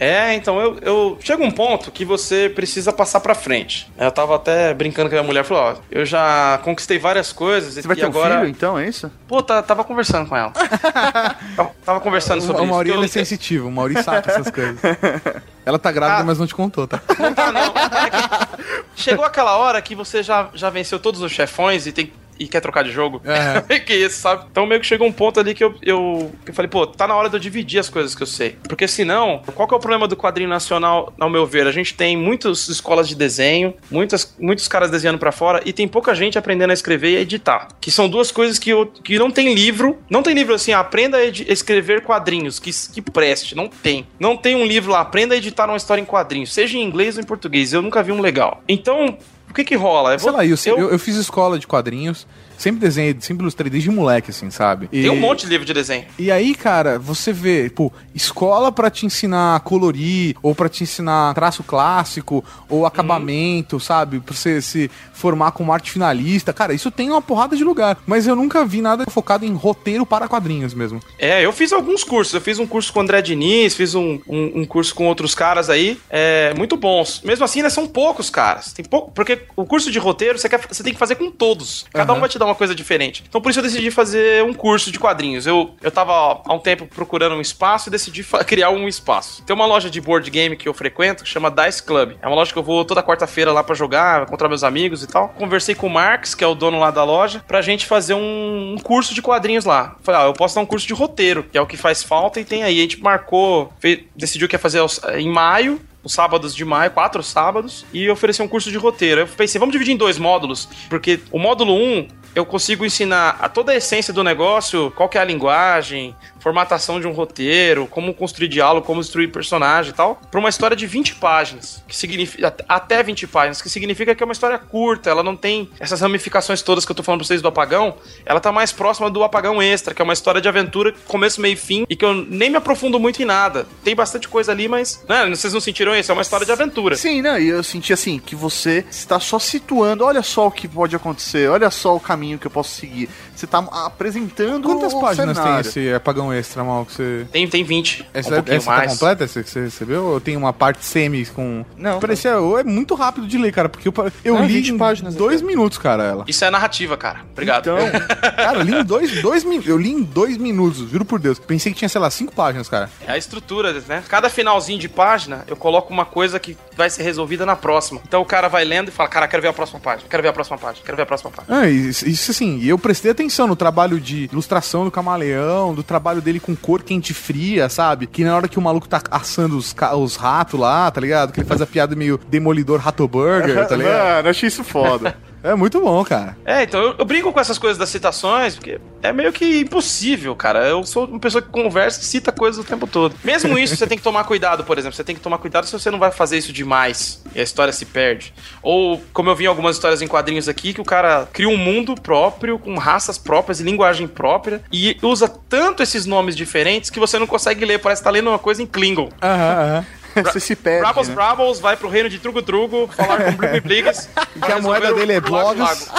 É, então eu, eu chega um ponto que você precisa passar pra frente. Eu tava até brincando com a minha mulher, falou, ó, eu já conquistei várias coisas Você vai ter agora um filho, então, é isso? Pô, tá- tava conversando com ela. tava, tava conversando sobre O isso. Eu- ele é sensitivo, o Mauri saca essas coisas. Ela tá grávida, mas não te contou, tá? Não tá, não. É que chegou aquela hora que você já, já venceu todos os chefões e tem e quer trocar de jogo. É. que isso, sabe? Então meio que chegou um ponto ali que eu, eu, que eu falei, pô, tá na hora de eu dividir as coisas que eu sei. Porque senão, qual que é o problema do quadrinho nacional, ao meu ver? A gente tem muitas escolas de desenho, muitas, muitos caras desenhando pra fora e tem pouca gente aprendendo a escrever e a editar. Que são duas coisas que, eu, que não tem livro. Não tem livro assim, aprenda a escrever quadrinhos, que, que preste. Não tem. Não tem um livro lá, aprenda a editar uma história em quadrinhos, seja em inglês ou em português. Eu nunca vi um legal. Então, o que que rola? Eu Sei vou- lá, eu, eu, eu fiz escola de quadrinhos, sempre desenhei, sempre ilustrei desde moleque, assim, sabe? E- Tem um monte de livro de desenho. E aí, cara, você vê, pô, escola pra te ensinar a colorir, ou pra te ensinar traço clássico, ou acabamento, sabe? Pra você se formar como arte finalista. Cara, isso tem uma porrada de lugar. Mas eu nunca vi nada focado em roteiro para quadrinhos mesmo. É, eu fiz alguns cursos. Eu fiz um curso com o André Diniz, fiz um, um, um curso com outros caras aí, é, muito bons. Mesmo assim, ainda são poucos caras. Tem pouco, porque o curso de roteiro você, quer, você tem que fazer com todos. Cada um Aham. vai te dar uma coisa diferente. Então por isso eu decidi fazer um curso de quadrinhos. Eu, eu tava há um tempo procurando um espaço e decidi criar um espaço. Tem uma loja de board game que eu frequento que chama Dice Club. É uma loja que eu vou toda quarta-feira lá pra jogar, encontrar meus amigos e tal. Conversei com o Marx, que é o dono lá da loja, pra gente fazer um, um curso de quadrinhos lá. Falei, ah, eu posso dar um curso de roteiro, que é o que faz falta, e tem aí. A gente marcou, fe- decidiu que ia fazer em maio, os sábados de maio, quatro sábados, e oferecer um curso de roteiro. Eu pensei, vamos dividir em dois módulos, porque o módulo 1 um, eu consigo ensinar a toda a essência do negócio, qual é a linguagem, formatação de um roteiro, como construir diálogo, como construir personagem e tal, para uma história de 20 páginas, que significa até 20 páginas, que significa que é uma história curta, ela não tem essas ramificações todas que eu tô falando pra vocês do apagão, ela tá mais próxima do apagão extra, que é uma história de aventura, começo, meio e fim, e que eu nem me aprofundo muito em nada. Tem bastante coisa ali, mas, né, vocês não sentiram isso? É uma história de aventura. Sim, não, e eu senti assim, que você está só situando, olha só o que pode acontecer, olha só o caminho que eu posso seguir. Você está apresentando Quantas o páginas cenário. tem esse apagão extra, mal, que você... Tem, tem 20. Essa, um essa tá mais. completa, essa que você recebeu? Ou tem uma parte semi com... Não, Parecia... É muito rápido de ler, cara, porque eu, eu Ah, li 20 em páginas dois minutos, cara, ela. Isso é narrativa, cara. Obrigado. Então, Cara, eu li em dois, dois minutos. Eu li em dois minutos, juro por Deus. Pensei que tinha, sei lá, cinco páginas, cara. É a estrutura, né? Cada finalzinho de página, eu coloco uma coisa que vai ser resolvida na próxima. Então o cara vai lendo e fala, cara, quero ver a próxima página, quero ver a próxima página, quero ver a próxima página. Ah, isso, isso assim, eu prestei atenção no trabalho de ilustração do camaleão, do trabalho dele com cor quente fria, sabe? Que na hora que o maluco tá assando os, os ratos lá, tá ligado? Que ele faz a piada meio demolidor rato burger, tá ligado? mano, achei isso foda. É muito bom, cara. É, então eu, eu brinco com essas coisas das citações, porque é meio que impossível, cara. Eu sou uma pessoa que conversa e cita coisas o tempo todo. Mesmo isso, você tem que tomar cuidado, por exemplo. Você tem que tomar cuidado se você não vai fazer isso demais e a história se perde. Ou, como eu vi em algumas histórias em quadrinhos aqui, que o cara cria um mundo próprio, com raças próprias e linguagem própria, e usa tanto esses nomes diferentes que você não consegue ler. Parece que tá lendo uma coisa em Klingon. Aham, aham. Você se perde, Brabos né? Brabos vai pro reino de Trugo Trugo falar com Blip Bligs. Que a moeda dele é blogs.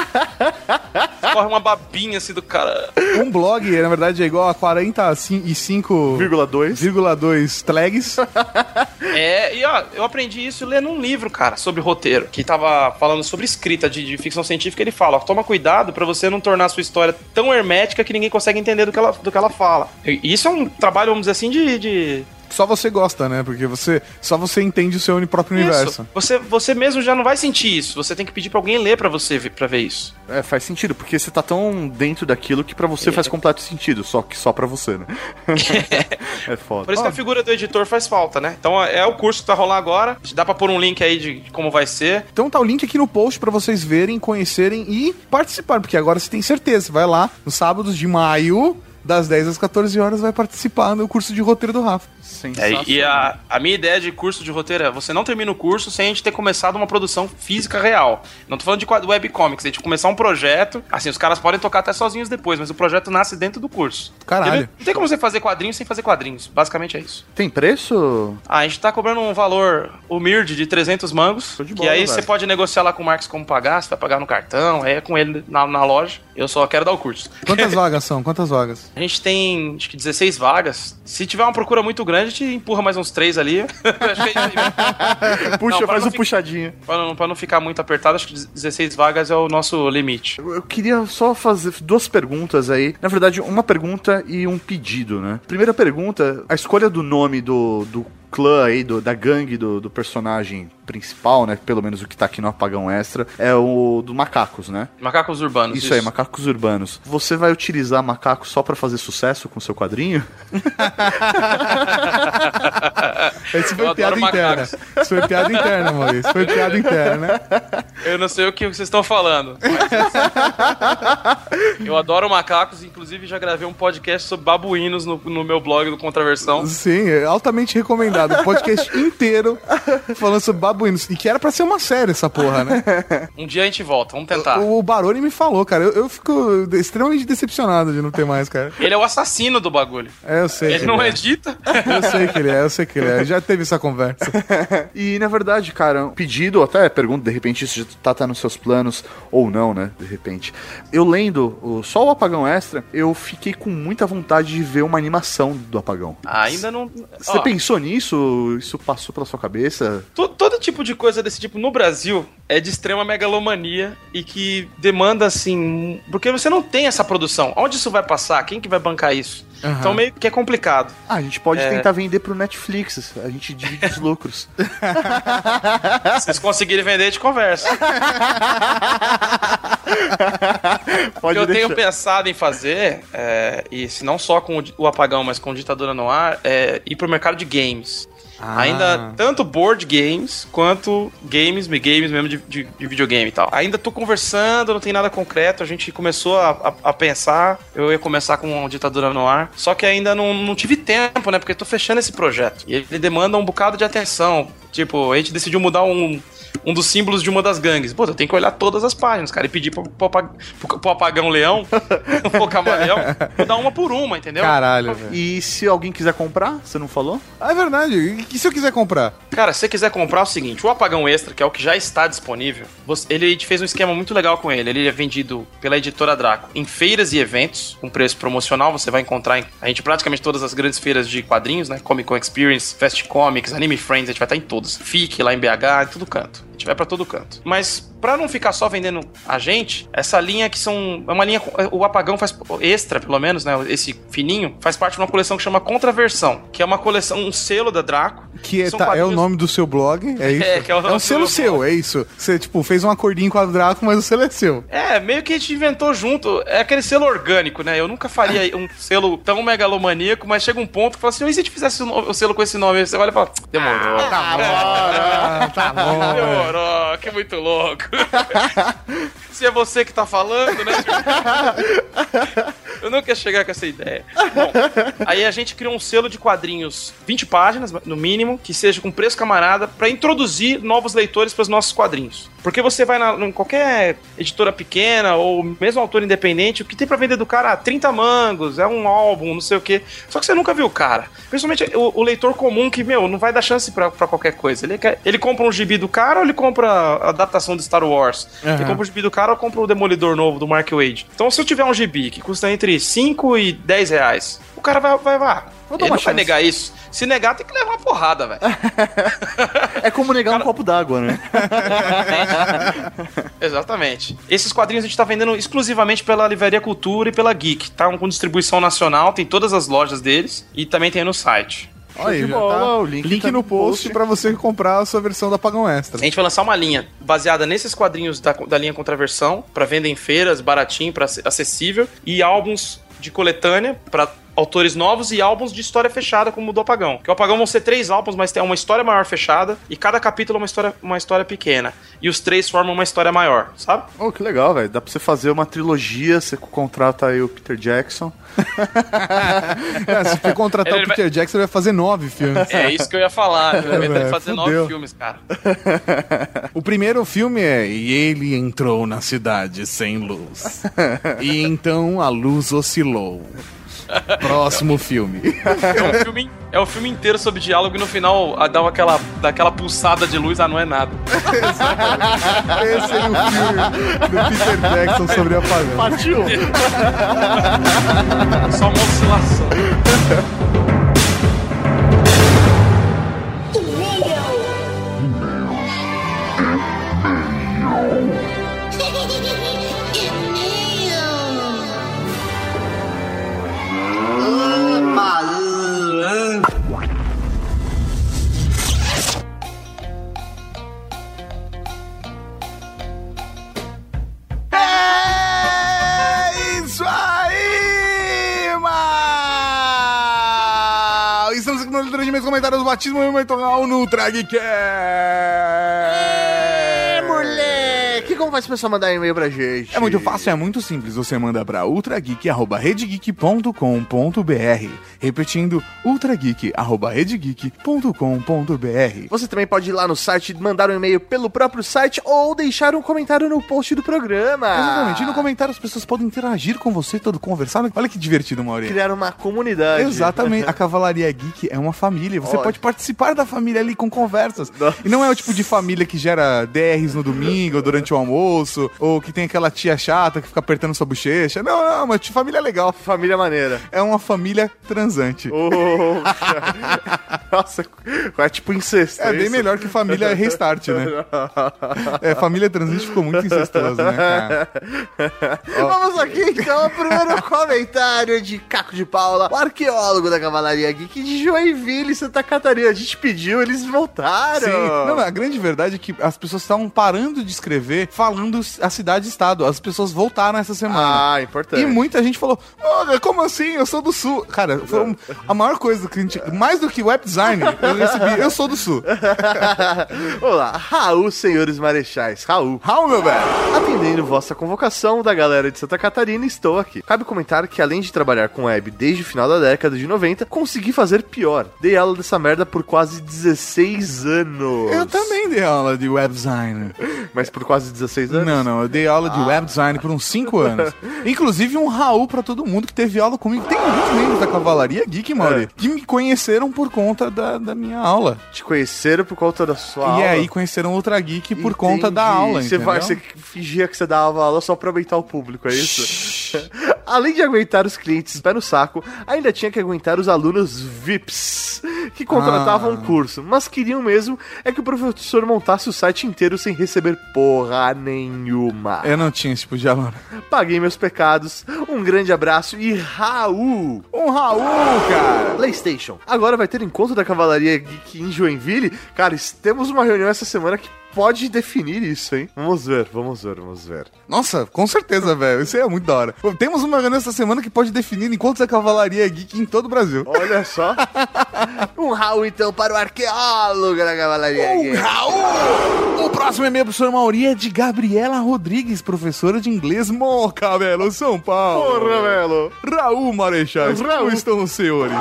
Corre uma babinha assim do cara. Um blog, na verdade, é igual a 45,2 2,2 tlags. É, e ó, eu aprendi isso lendo um livro, cara, sobre roteiro, que tava falando sobre escrita de, de ficção científica. Ele fala: ó, toma cuidado pra você não tornar a sua história tão hermética que ninguém consegue entender do que ela, do que ela fala. E isso é um trabalho, vamos dizer assim, de. de... Só você gosta, né? Porque você só você entende o seu próprio universo. Isso. Você, você mesmo já não vai sentir isso. Você tem que pedir pra alguém ler pra você ver, pra ver isso. É, faz sentido, porque você tá tão dentro daquilo que pra você faz completo sentido, só que só pra você, né? é foda. Por isso que a figura do editor faz falta, né? Então é o curso que vai rolar agora. Dá pra pôr um link aí de como vai ser. Então tá o link aqui no post pra vocês verem, conhecerem e participar, porque agora você tem certeza, vai lá nos sábados de maio, das 10 às 14 horas, vai participar no curso de roteiro do Rafa. É, e a, a minha ideia de curso de roteiro é: você não termina o curso sem a gente ter começado uma produção física real. Não tô falando de webcomics, a gente começar um projeto. Assim, os caras podem tocar até sozinhos depois, mas o projeto nasce dentro do curso. Caralho. Não, tem como você fazer quadrinhos sem fazer quadrinhos. Basicamente é isso. Tem preço? Ah, a gente tá cobrando um valor humilde de 300 mangos. de que bola, aí velho. você pode negociar lá com o Marcos como pagar, você vai pagar no cartão, aí é com ele na, na loja. Eu só quero dar o curso. Quantas vagas são? Quantas vagas? A gente tem, acho que 16 vagas. Se tiver uma procura muito grande, a gente empurra mais uns três ali. Acho que Puxa, Não, faz um fi- puxadinho. Pra não, pra não ficar muito apertado, acho que 16 vagas é o nosso limite. Eu queria só fazer duas perguntas aí. Na verdade, uma pergunta e um pedido, né? Primeira pergunta, a escolha do nome do, do clã aí, do- da gangue do, do personagem principal, né? Pelo menos o que tá aqui no Apagão Extra, é o do Macacos, né? Macacos urbanos. Isso, aí, Macacos Urbanos. Você vai utilizar macacos só pra fazer sucesso com o seu quadrinho? Esse foi piada interna. macacos. Isso foi piada interna, Maurício. Foi piada interna. Eu não sei o que vocês estão falando. mas- Eu adoro macacos, inclusive já gravei um podcast sobre babuínos no, no meu blog do Contraversão. Sim, é altamente recomendado. O podcast inteiro falando sobre babuínos. E que era pra ser uma série essa porra, né? Um dia a gente volta, vamos tentar. O, o Baroni me falou, cara. Eu, eu fico extremamente decepcionado de não ter mais, cara. Ele é o assassino do bagulho. É, eu sei. Ele que não é. edita. Eu sei que ele é, eu sei que ele é. Já teve essa conversa. E na verdade, cara, um pedido, até pergunta, de repente isso já tá, tá nos seus planos, ou não, né? De repente. Eu lendo o, só o Apagão Extra, eu fiquei com muita vontade de ver uma animação do Apagão. Ainda não. Você pensou nisso? Isso passou pela sua cabeça? to- todo tipo de coisa desse tipo no Brasil é de extrema megalomania e que demanda assim. Porque você não tem essa produção. Onde isso vai passar? Quem que vai bancar isso? Aham. Então meio que é complicado. Ah, a gente pode É. tentar vender pro Netflix. A gente divide os lucros. Se vocês conseguirem vender, a gente conversa. O que eu deixar. tenho pensado em fazer, é, e se não só com o, o apagão, mas com ditadura no ar, é ir pro mercado de games. Ah. Ainda tanto board games quanto games, games mesmo de, de- de videogame e tal. Ainda tô conversando, não tem nada concreto. A gente começou a, a- a pensar. Eu ia começar com a ditadura no ar. Só que ainda não, não tive tempo, né? Porque tô fechando esse projeto. E ele demanda um bocado de atenção. Tipo, a gente decidiu mudar um. Um dos símbolos de uma das gangues. Pô, eu tenho que olhar todas as páginas, cara, e pedir pro, pro, pro- pro apagão leão, pro camaleão, mudar uma por uma, entendeu? Caralho, velho. E se alguém quiser comprar, você não falou? Ah, é verdade. E se eu quiser comprar? Cara, se você quiser comprar é o seguinte, o apagão extra, que é o que já está disponível, você- ele fez um esquema muito legal com ele. Ele é vendido pela editora Draco em feiras e eventos, com preço promocional. Você vai encontrar em a gente praticamente todas as grandes feiras de quadrinhos, né? Comic Con Experience, Fast Comics, Anime Friends, a gente vai estar em todas. FIC lá em BH, em todo canto. A gente vai pra todo canto. Mas pra não ficar só vendendo a gente, essa linha que são é uma linha o apagão faz extra, pelo menos, né? Esse fininho faz parte de uma coleção que chama Contraversão, que é uma coleção, um selo da Draco. Que é, tá- é o nome do seu blog, é isso? É, que é o- um selo seu, é isso. Você, tipo, fez um acordinho com a Draco, mas o selo é seu. É, meio que a gente inventou junto. É aquele selo orgânico, né? Eu nunca faria um selo tão megalomaníaco, mas chega um ponto que fala assim: e se a gente fizesse o selo com esse nome? Aí Você olha e fala: demorou. tá bom, tá bom. Demorou, que muito louco. Se é você que tá falando, né? Eu não quero chegar com essa ideia. Bom, aí a gente criou um selo de quadrinhos, 20 páginas, no mínimo, que seja com preço camarada, pra introduzir novos leitores para os nossos quadrinhos. Porque você vai na, em qualquer editora pequena ou mesmo autor independente, o que tem pra vender do cara, ah, 30 mangos, é um álbum, não sei o quê. Só que você nunca viu o cara. Principalmente o, o leitor comum que, meu, não vai dar chance pra, pra qualquer coisa. Ele, quer- ele compra um gibi do cara ou ele compra a adaptação de Star Wars? Ele Aham. compra o gibi do cara ou compra o Demolidor novo do Mark Wade? Então, se eu tiver um gibi que custa entre 5 e 10 reais, o cara vai, vai, vai. Vou dar Ele uma não vai negar isso. Se negar, tem que levar uma porrada, velho. É como negar um copo d'água, né? Exatamente. Esses quadrinhos a gente tá vendendo exclusivamente pela Livraria Cultura e pela Geek. Tá com distribuição nacional, tem todas as lojas deles e também tem no site. Olha aí, de já bola, tá. o link link, tá no post post. pra você comprar a sua versão do Apagão Extra. A gente vai lançar uma linha baseada nesses quadrinhos da, da linha Contraversão, pra venda em feiras, baratinho, pra ac- acessível, e álbuns de coletânea pra autores novos e álbuns de história fechada, como o do Apagão. Que o Apagão vão ser três álbuns, mas tem uma história maior fechada, e cada capítulo é uma história, uma história pequena. E os três formam uma história maior, sabe? Oh, que legal, velho. Dá pra você fazer uma trilogia, você contrata aí o Peter Jackson. É, se for contratar Ele o Peter Jackson, ele vai fazer nove filmes. É isso que eu ia falar. Eu ia É, fazer fudeu. nove filmes, cara. O primeiro filme é E ele entrou na cidade sem luz. e então a luz oscilou. Próximo filme. É um filme, é um filme inteiro sobre diálogo e no final ah, dá aquela, dá aquela pulsada de luz, ah, não é nada. Esse é o filme do Peter Jackson sobre apagão. Partiu! Só uma oscilação. Leitura de meus comentários batismo e momento no Dragcast! É, moleque! Como faz o pessoal mandar e-mail pra gente? É muito fácil, é muito simples. Você manda pra ultrageek.redgeek.com.br Repetindo, ultrageek.redgeek.com.br Você também pode ir lá no site, mandar um e-mail pelo próprio site ou deixar um comentário no post do programa. Exatamente. E no comentário as pessoas podem interagir com você, todo conversar. Olha que divertido, Maurício. Criar uma comunidade. Exatamente. A Cavalaria Geek é uma família. Você Olha. pode participar da família ali com conversas. E não é o tipo de família que gera DRs no domingo, ou durante o almoço, ou que tem aquela tia chata que fica apertando sua bochecha. Não, não, mas família legal. Família maneira. É uma família transante. Oh. Nossa, é tipo incesto. É bem isso? melhor que família restart, né? É, família transante ficou muito incestuosa, né, cara? Vamos aqui então ao primeiro comentário de Caco de Paula, o arqueólogo da Cavalaria Geek de Joinville, Santa Catarina. A gente pediu, eles voltaram. Sim. Não, não, a grande verdade é que as pessoas estavam parando de escrever falando a cidade-estado. As pessoas voltaram essa semana. Ah, importante. E muita gente falou: Olha, como assim? Eu sou do sul. Cara, foi a maior coisa que a gente. Mais do que web design, eu recebi. Eu sou do sul. Olá, Raul, senhores marechais. Raul. Raul, meu velho. Atendendo vossa convocação da galera de Santa Catarina, estou aqui. Cabe comentar que além de trabalhar com web desde o final da década de 90, consegui fazer pior. Dei aula dessa merda por quase 16 anos. Eu também dei aula de web design. Mas por quase 16 anos? Não, não, eu dei aula de web design por uns 5 anos. Inclusive um Raul pra todo mundo que teve aula comigo. Tem alguns membros da Cavalaria Geek, Mauri, É. que me conheceram por conta da, da minha aula. Te conheceram por conta da sua e aula? aí conheceram outra geek por conta da Entendi. aula, Você, vai, você fingia que você dava aula só pra aumentar o público, é isso? Além de aguentar os clientes pé no saco, ainda tinha que aguentar os alunos VIPs, que contratavam Ah. o curso, mas queriam mesmo é que o professor montasse o site inteiro sem receber porra nenhuma. Eu não tinha esse tipo de aluno. Paguei meus pecados, um grande abraço e Raul! Um Raul, cara! PlayStation. Agora vai ter encontro da Cavalaria Geek em Joinville? Cara, temos uma reunião essa semana que pode definir isso, hein? Vamos ver, vamos ver, vamos ver. Nossa, com certeza, velho. Isso aí é muito da hora. Temos uma reunião essa semana que pode definir encontros da Cavalaria Geek em todo o Brasil. Olha só. um Raul, então, para o arqueólogo da Cavalaria Um Geek. Raul! O próximo e-mail, professor Mauri, é de Gabriela Rodrigues, professora de inglês Moca, velho, São Paulo. Porra, velho. Raul Marechais, Raul. estão os senhores?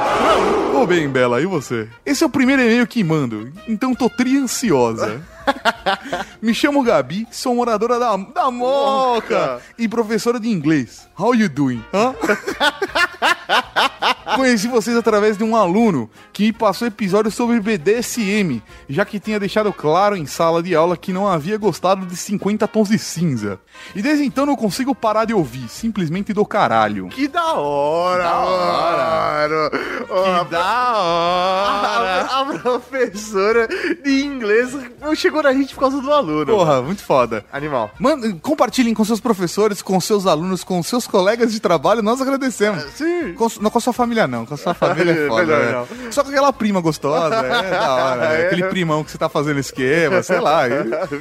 Tô bem, Bela, e você? Esse é o primeiro e-mail que mando, então tô tri ansiosa. Me chamo Gabi, sou moradora da, da Moca e professora de inglês. How you doing? Hã? Conheci vocês através de um aluno que me passou episódios sobre BDSM, já que tinha deixado claro em sala de aula que não havia gostado de 50 tons de cinza. E desde então não consigo parar de ouvir, simplesmente do caralho. Que da hora, mano. Ó, Que da a, hora! a professora de inglês chegou na gente por causa do aluno. Porra, muito foda. Animal. Manda, compartilhem com seus professores, com seus alunos, com seus colegas de trabalho, nós agradecemos. Sim. Com, com a sua família, não. Com a sua família é foda. Melhor né? Só com aquela prima gostosa, é da hora. né? É. Aquele primão que você tá fazendo esquema, sei lá. Aí,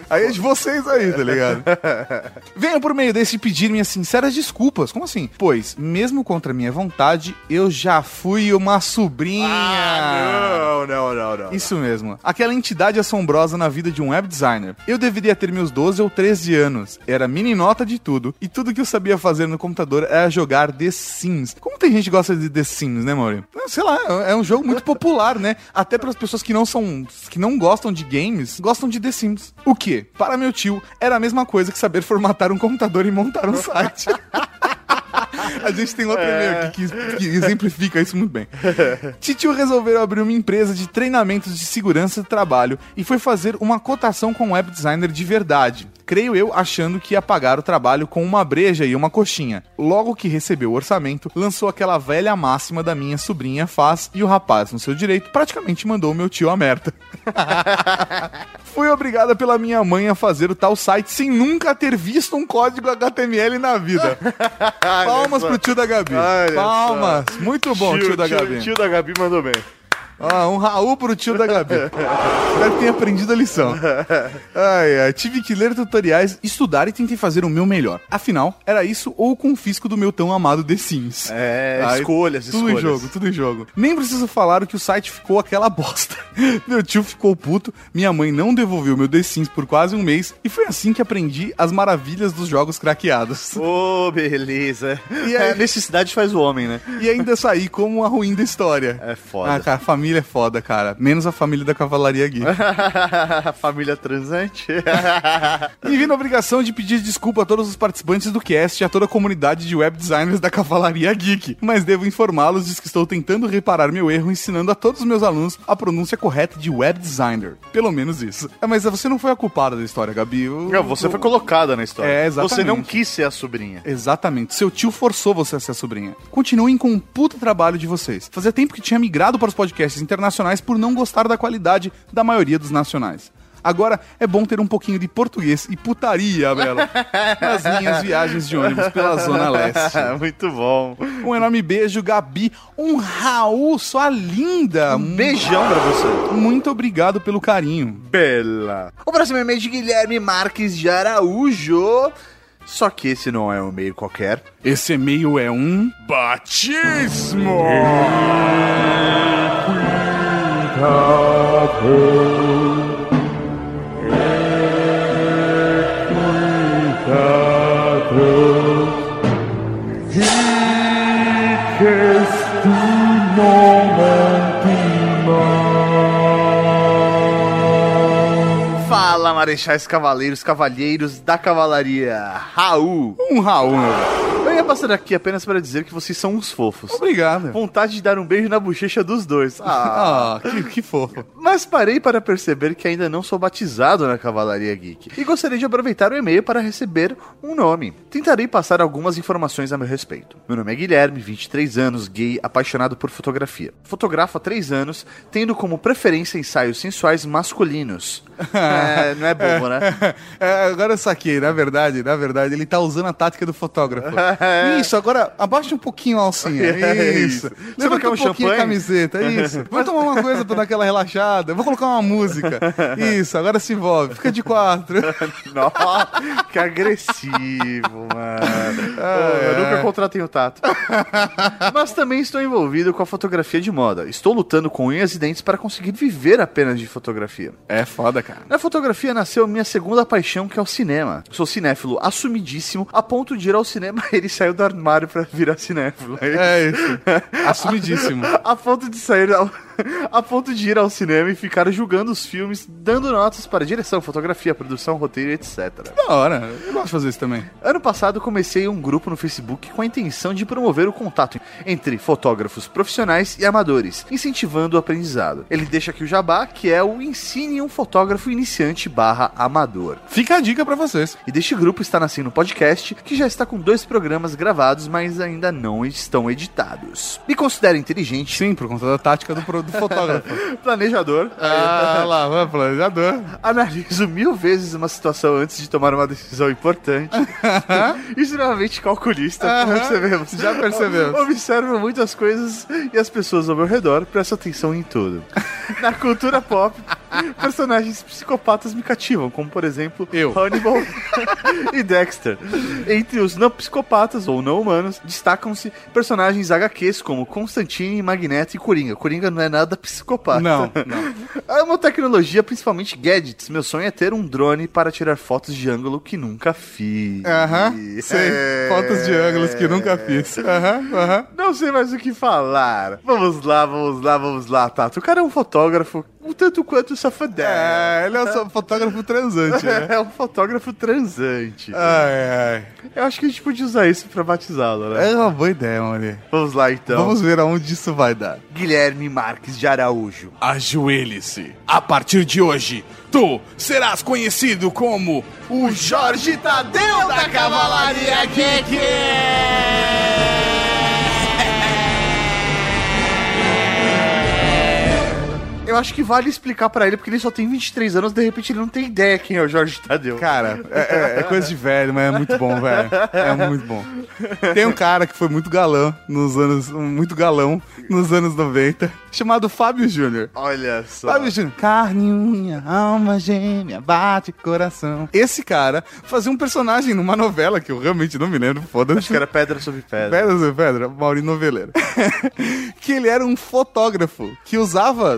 aí é de vocês aí, tá ligado? Venho por meio desse pedir minhas sinceras desculpas. Como assim? Pois, mesmo contra minha vontade, eu já fui uma sobrinha. Ah, não, não, não, não. Isso mesmo. Aquela entidade assombrosa na vida de um web designer. Eu deveria ter meus 12 ou 13 anos. Era meninota de tudo. E tudo que eu sabia fazer no computador era jogar The Sims. Como tem gente que gosta de The Sims, né, Mauri? Sei lá, é um jogo muito popular, né? Até para as pessoas que não são. que não gostam de games, gostam de The Sims. O que? Para meu tio, era a mesma coisa que saber formatar um computador e montar um site. A gente tem outro e-mail aqui que, que exemplifica isso muito bem. Titio resolveu abrir uma empresa de treinamentos de segurança do trabalho e foi fazer uma cotação com um web designer de verdade. Creio eu achando que ia pagar o trabalho com uma breja e uma coxinha. Logo que recebeu o orçamento, lançou aquela velha máxima da minha sobrinha faz e o rapaz, no seu direito, praticamente mandou o meu tio a merda. Fui obrigada pela minha mãe a fazer o tal site sem nunca ter visto um código HTML na vida. Palmas pro tio da Gabi. Olha Palmas. Muito bom, tio, da Gabi. Tio da Gabi mandou bem. Ah, um Raul pro tio da Gabi. Espero que tenha aprendido a lição. Ai, ai, tive que ler tutoriais, estudar e tentei fazer o meu melhor. Afinal, era isso ou o confisco do meu tão amado The Sims. É, Ai, escolhas, Tudo em escolhas. jogo, tudo em jogo. Nem preciso falar que o site ficou aquela bosta. Meu tio ficou puto, minha mãe não devolveu meu The Sims por quase um mês e foi assim que aprendi as maravilhas dos jogos craqueados. Ô, beleza. E aí- É, necessidade faz o homem, né? E ainda saí como a ruim da história. É foda. Ah, cara, a família é foda, cara. Menos a família da Cavalaria Geek. Família transante. Me vi na obrigação de pedir desculpa a todos os participantes do cast e a toda a comunidade de web designers da Cavalaria Geek. Mas devo informá-los de que estou tentando reparar meu erro ensinando a todos os meus alunos a pronúncia correta de web designer. Pelo menos isso. É, mas você não foi a culpada da história, Gabi. O- Não, você foi colocada na história. É, exatamente. Você não quis ser a sobrinha. Exatamente. Seu tio forçou você a ser a sobrinha. Continuem com o puta trabalho de vocês. Fazia tempo que tinha migrado para os podcasts internacionais por não gostar da qualidade da maioria dos nacionais. Agora é bom ter um pouquinho de português e putaria, Bela, nas minhas viagens de ônibus pela Zona Leste. Muito bom. Um enorme beijo, Gabi. Um Raul, sua linda. Um beijão pra você. Muito obrigado pelo carinho. Bela. O próximo e-mail é de Guilherme Marques de Araújo. Só que esse não é um e-mail qualquer. Esse e-mail é um batismo. Fala Fala, marechais cavaleiros, cavalheiros da cavalaria. Raul. Um Raul, meu velho. Ia passar aqui apenas para dizer que vocês são uns fofos. Obrigado. Vontade de dar um beijo na bochecha dos dois. Ah, que, que fofo. Mas parei para perceber que ainda não sou batizado na Cavalaria Geek. E gostaria de aproveitar o e-mail para receber um nome. Tentarei passar algumas informações a meu respeito. Meu nome é Guilherme, 23 anos, gay, apaixonado por fotografia. Fotografo há 3 anos, tendo como preferência ensaios sensuais masculinos. É, não é bobo, né? É, agora eu saquei, na verdade, na verdade, ele tá usando a tática do fotógrafo. Isso, agora abaixa um pouquinho a alcinha. É Isso. isso. Você Levanta quer um um pouquinho a camiseta. Isso. Vamos tomar uma coisa pra dar aquela relaxada. Vou colocar uma música. Isso, agora se envolve. Fica de quatro. Nossa, que agressivo, mano. Pô, eu nunca contratei o tato. Mas também estou envolvido com a fotografia de moda. Estou lutando com unhas e dentes para conseguir viver apenas de fotografia. É foda, cara. Na fotografia nasceu minha segunda paixão, que é o cinema. Sou cinéfilo assumidíssimo, a ponto de ir ao cinema ele saiu do armário para virar cinéfilo. É isso. Assumidíssimo. a ponto de sair a ponto de ir ao cinema e ficar julgando os filmes, dando notas para direção, fotografia, produção, roteiro, etc. Da hora. Eu gosto de fazer isso também. Ano passado comecei um grupo no Facebook com a intenção de promover o contato entre fotógrafos profissionais e amadores, incentivando o aprendizado. Ele deixa aqui o jabá, que é o Ensine um Fotógrafo Iniciante barra Amador. Fica a dica pra vocês. E deste grupo está nascendo um podcast que já está com dois programas gravados, mas ainda não estão editados. Me considero inteligente. Sim, por conta da tática do, pro- do fotógrafo. Planejador. Ah, lá, planejador. Analiso mil vezes uma situação antes de tomar uma decisão importante. Extremamente calculista. Aham, Percebemos. já percebemos. Observo muitas coisas e as pessoas ao meu redor prestam atenção em tudo. Na cultura pop, personagens psicopatas me cativam, como por exemplo Eu. Hannibal e Dexter. Entre os não psicopatas ou não humanos, destacam-se personagens HQs como Constantine, Magneto e Coringa. Coringa não é nada psicopata. Não, não. Amo tecnologia, principalmente gadgets. Meu sonho é ter um drone para tirar fotos de ângulo que nunca fiz. Aham, sei. É. Fotos de ângulos que nunca fiz. Aham, aham. Não sei mais o que falar. Vamos lá, vamos lá, vamos lá, Tato. O cara é um fotógrafo, um tanto quanto safadão. É, ele é só fotógrafo transante, né? É um fotógrafo transante. Ai, ai. Eu acho que a gente podia usar isso pra batizá-lo, né? É uma boa ideia, mano. Vamos lá, então. Vamos ver aonde isso vai dar. Guilherme Marques de Araújo. Ajoelhe-se. A partir de hoje, tu serás conhecido como o Jorge Tadeu da Cavalaria Geek. Eu acho que vale explicar pra ele, porque ele só tem 23 anos, de repente ele não tem ideia quem é o Jorge Tadeu. Cara, é, é- é coisa de velho, mas é muito bom, velho. É muito bom. Tem um cara que foi muito galã nos anos. Muito galão nos anos 90, chamado Fábio Júnior. Olha só. Fábio Júnior. Carne, unha, alma gêmea, bate coração. Esse cara fazia um personagem numa novela que eu realmente não me lembro, foda-se. Acho que era Pedra sobre Pedra. Pedra sobre Pedra, Maurinho Noveleiro. que ele era um fotógrafo que usava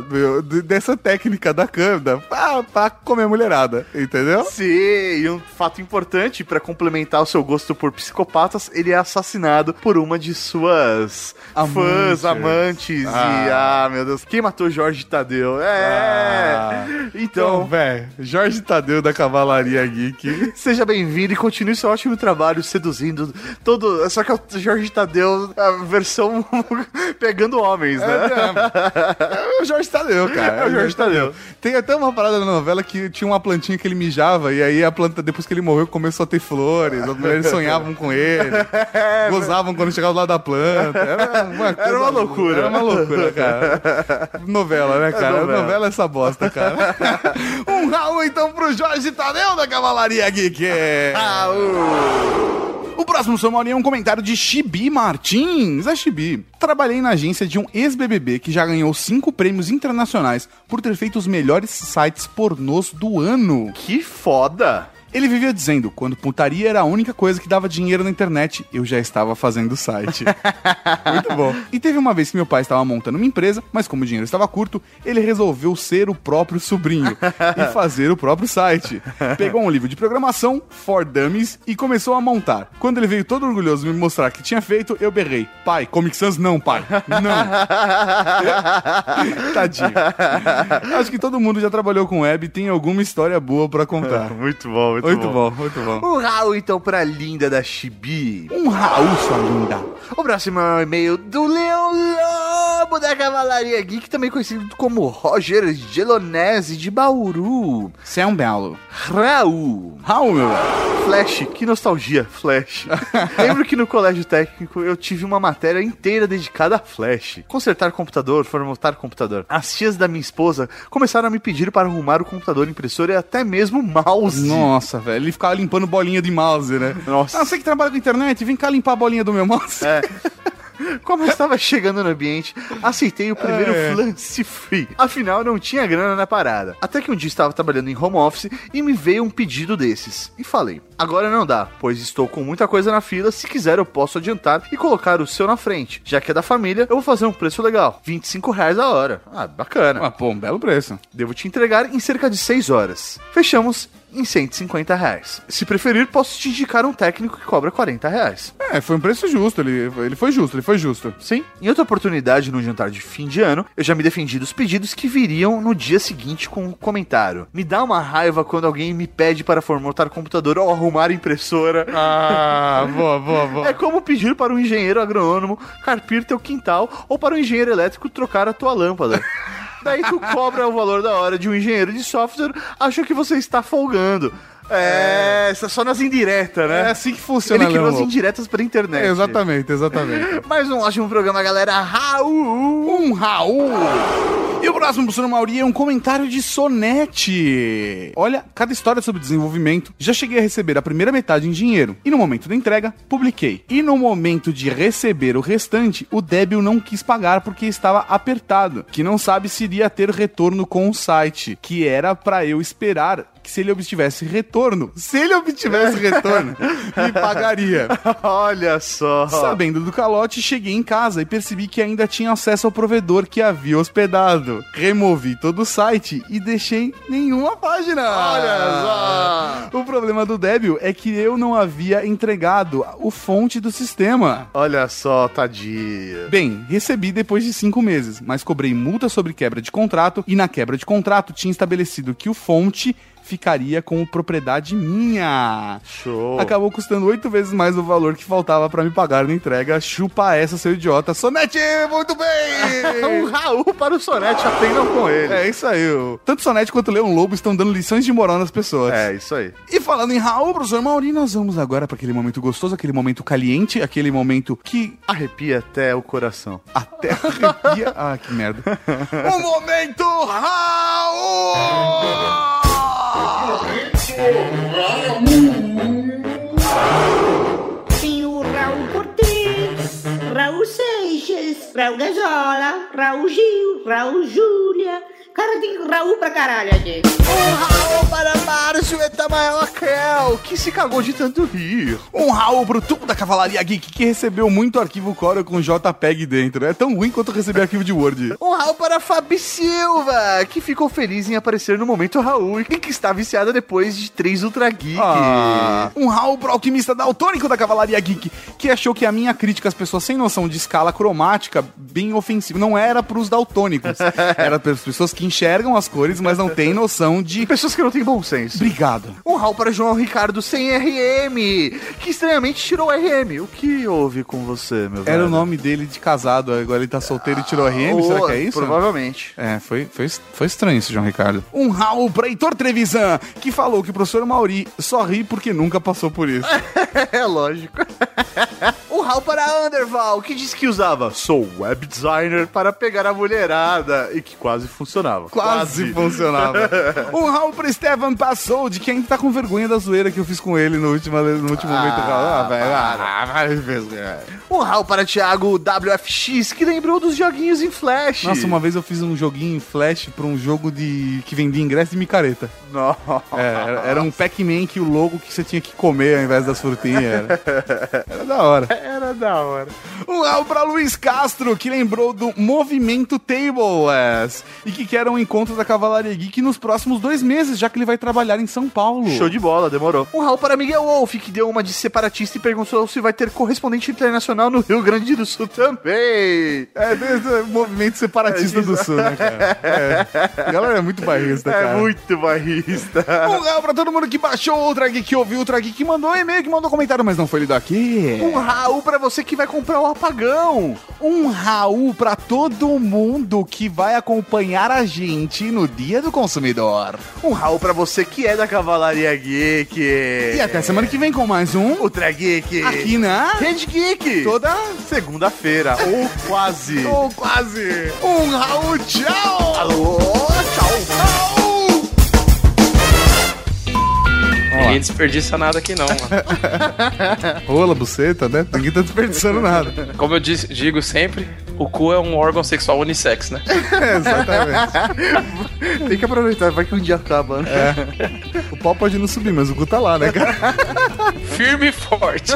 dessa técnica da câmera pra, pra comer mulherada, entendeu? Sim, e um fato importante pra complementar o seu gosto por psicopatas, ele é assassinado por uma de suas Amantes. fãs, amantes e ah, meu Deus, quem matou Jorge Tadeu? É. Ah. Então, Então, velho, Jorge Tadeu da Cavalaria Geek. seja bem-vindo e continue seu ótimo trabalho seduzindo todo, só que é o Jorge Tadeu a versão pegando homens, né? É o Jorge Tadeu, cara. É o Jorge Tadeu. Tem até uma parada na novela que tinha uma plantinha que ele mijava, e aí a planta, depois que ele morreu, começou a ter flores, as mulheres sonhavam com ele, gozavam quando chegava lá da planta. Era uma, coisa- Era uma loucura. Era uma loucura, cara. Novela, né, cara? novela. Novela é essa bosta, cara. um Raul, então, pro Jorge Tadeu da Cavalaria Geek. O próximo Somaria é um comentário de Chibi Martins. É Chibi. Trabalhei na agência de um ex-BBB que já ganhou cinco prêmios internacionais por ter feito os melhores sites pornôs do ano. Que foda! Ele vivia dizendo, quando putaria era a única coisa que dava dinheiro na internet, eu já estava fazendo o site. Muito bom. E teve uma vez que meu pai estava montando uma empresa, mas como o dinheiro estava curto, ele resolveu ser o próprio sobrinho e fazer o próprio site. Pegou um livro de programação, For Dummies, e começou a montar. Quando ele veio todo orgulhoso me mostrar que tinha feito, eu berrei. Pai, Comic Sans não, pai. Não. Tadinho. Acho que todo mundo já trabalhou com web e tem alguma história boa pra contar. Muito bom, muito, Muito bom, muito bom. Um Raul, então, pra linda da Chibi. Um Raul, sua linda. O próximo é o e-mail do Leão Lobo da Cavalaria Geek, também conhecido como Roger Gelonese de Bauru. Você é um belo. Raul. Raul, meu velho. Flash, que nostalgia, Flash. Lembro que no colégio técnico eu tive uma matéria inteira dedicada a Flash. Consertar computador, formatar computador. As tias da minha esposa começaram a me pedir para arrumar o computador, impressora e até mesmo o mouse. Nossa, velho. Ele ficava limpando bolinha de mouse, né? Nossa. Ah, você que trabalha com internet, vem cá limpar a bolinha do meu mouse. É. Como eu estava chegando no ambiente, aceitei o primeiro É. flance free. Afinal, não tinha grana na parada. Até que um dia estava trabalhando em home office e me veio um pedido desses. E falei: agora não dá, pois estou com muita coisa na fila. Se quiser, eu posso adiantar e colocar o seu na frente. Já que é da família, eu vou fazer um preço legal: 25 reais a hora. Ah, bacana. Ah, pô, um belo preço. Devo te entregar em cerca de 6 horas. Fechamos em 150 reais. Se preferir, posso te indicar um técnico que cobra 40 reais. É, foi um preço justo. Ele, ele foi justo, ele foi justo. Sim. Em outra oportunidade, no jantar de fim de ano, eu já me defendi dos pedidos que viriam no dia seguinte com um comentário. Me dá uma raiva quando alguém me pede para formatar computador ou arrumar impressora. Ah, boa, boa, boa. É como pedir para um engenheiro agrônomo carpir teu quintal ou para um engenheiro elétrico trocar a tua lâmpada. Daí tu cobra o valor da hora de um engenheiro de software, acha que você está folgando. É, é só nas indiretas, né? É assim que funciona, Ele criou as indiretas pra internet. É, exatamente, exatamente. Mais um ótimo programa, galera. Raul! Um Raul! E o próximo, professor Mauri, é um comentário de Sonete. Olha, cada história sobre desenvolvimento. Já cheguei a receber a primeira metade em dinheiro. E no momento da entrega, publiquei. E no momento de receber o restante, o débil não quis pagar porque estava apertado. Que não sabe se iria ter retorno com o site. Que era pra eu esperar que se ele obtivesse retorno, se ele obtivesse retorno, me pagaria. Olha só. Sabendo do calote, cheguei em casa e percebi que ainda tinha acesso ao provedor que havia hospedado. Removi todo o site e deixei nenhuma página. Olha só! O problema do débil é que eu não havia entregado o fonte do sistema. Olha só, tadinha. Bem, recebi depois de cinco meses, mas cobrei multa sobre quebra de contrato e na quebra de contrato tinha estabelecido que o fonte ficaria como propriedade minha. Show. Acabou custando oito vezes mais o valor que faltava pra me pagar na entrega. Chupa essa, seu idiota. Sonete, muito bem! um Raul para o Sonete, aprendam com ele. É isso aí. Tanto Sonete quanto Leão Lobo estão dando lições de moral nas pessoas. É, isso aí. E falando em Raul, professor Mauri, nós vamos agora para aquele momento gostoso, aquele momento caliente, aquele momento que Arrepia até o coração. até arrepia. ah, que merda. o momento Raul! Tem o Raul Cortez, Raul Seixas, Raul Gazola, Raul Gil, Raul Júlia. Cara, tem Raul pra caralho aqui. Um Raul para Márcio Etamael, que se cagou de tanto rir. Um Raul pro tubo da Cavalaria Geek que recebeu muito arquivo Corel com JPEG dentro. É tão ruim quanto receber arquivo de Word. Um Raul para Fabi Silva, que ficou feliz em aparecer no momento Raul e que está viciada depois de três Ultra Geek. Ah, um Raul pro alquimista daltônico da Cavalaria Geek, que achou que a minha crítica às pessoas sem noção de escala cromática bem ofensiva não era pros daltônicos. era para as pessoas que enxergam as cores, mas não têm noção de. Pessoas que não têm bom senso. Obrigado. Um Raul para João Ricardo sem RM, que estranhamente tirou RM. O que houve com você, meu velho? Era o nome dele de casado, agora ele tá solteiro e tirou RM, será que é isso? Provavelmente. É, foi, foi, foi estranho isso, João Ricardo. Um Raul pra Heitor Trevisan, que falou que o professor Mauri só ri porque nunca passou por isso. É lógico. o Hal para Underval, que disse que usava sou web designer para pegar a mulherada e que quase funcionava. Quase funcionava. um Raul pro Estevam passou de quem tá com vergonha da zoeira que eu fiz com ele no último, no último momento. Ah, velho. Ah, vai vergonha. Um Raul para Thiago WFX, que lembrou dos joguinhos em Flash. Nossa, uma vez eu fiz um joguinho em Flash pra um jogo de que vendia ingresso de micareta. Nossa. É, era, era um Pac-Man que o logo que você tinha que comer ao invés das frutinhas. Era, era da hora. Era da hora. Um Raul pra Luiz Castro, que lembrou do Movimento Tables e que quer um encontro da Cavalaria Geek nos próximos dois meses, já que ele vai trabalhar em São Paulo. Show de bola, demorou. Um Raul para Miguel Wolf, que deu uma de separatista e perguntou se vai ter correspondente internacional no Rio Grande do Sul também. É, desde o movimento separatista É, do Sul, né, cara? É. A galera é muito barrista, É cara. muito barrista. Um Raul pra todo mundo que baixou o Ultra Geek, que ouviu o Ultra Geek, que mandou um e-mail, que mandou comentário, mas não foi lido aqui. Um Raul pra você que vai comprar o Um Raul pra todo mundo que vai acompanhar a gente no Dia do Consumidor. Um Raul pra você que é da Cavalaria Geek. E até semana que vem com mais um Ultra Geek. aqui na Rede Geek. toda segunda-feira, ou quase. ou quase. Um Raul, tchau! Alô, tchau. Ninguém desperdiça nada aqui não, mano. Rola, buceta, né? Ninguém tá desperdiçando nada. Como eu digo sempre, o cu é um órgão sexual unissex, né? É, exatamente. Tem que aproveitar, vai que um dia acaba, né? É. O pau pode não subir, mas o cu tá lá, né, cara? Firme e forte.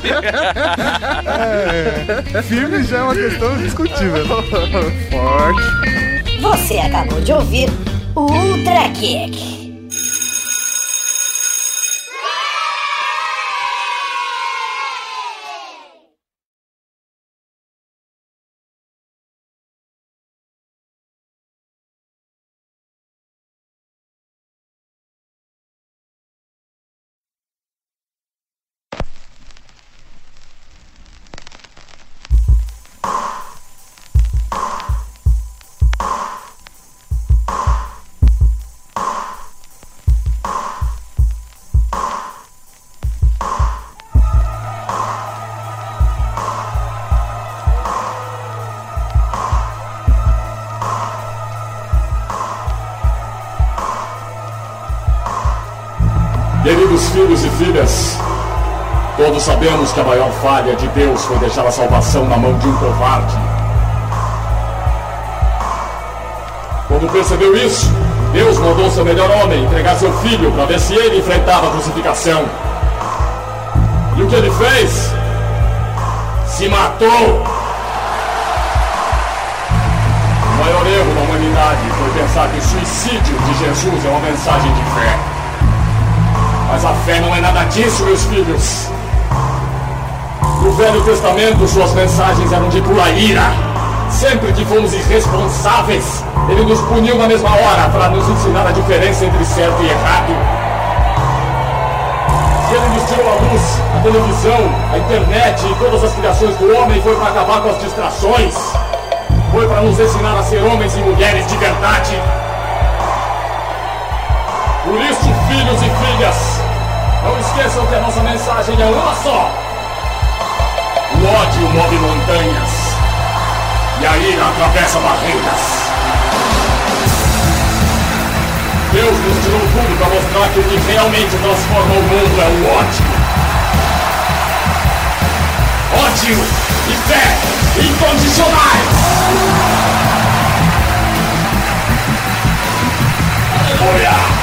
É. Firme já é uma questão discutível. Forte. Você acabou de ouvir o Ultra Kick. Filhos e filhas, todos sabemos que a maior falha de Deus foi deixar a salvação na mão de um covarde. Quando percebeu isso, Deus mandou seu melhor homem entregar seu filho para ver se ele enfrentava a crucificação. E o que ele fez? Se matou! O maior erro da humanidade foi pensar que o suicídio de Jesus é uma mensagem de fé. Mas a fé não é nada disso, meus filhos. No Velho Testamento, suas mensagens eram de pura ira. Sempre que fomos irresponsáveis, ele nos puniu na mesma hora para nos ensinar a diferença entre certo e errado. Se ele nos tirou a luz, a televisão, a internet e todas as criações do homem, foi para acabar com as distrações. Foi para nos ensinar a ser homens e mulheres de verdade. Por isso, filhos e filhas, não esqueçam que a nossa mensagem é uma só. O ódio move montanhas e a ira atravessa barreiras. Deus nos tirou tudo para mostrar que o que realmente transforma o mundo é o ódio. Ódio e fé incondicionais. Aleluia!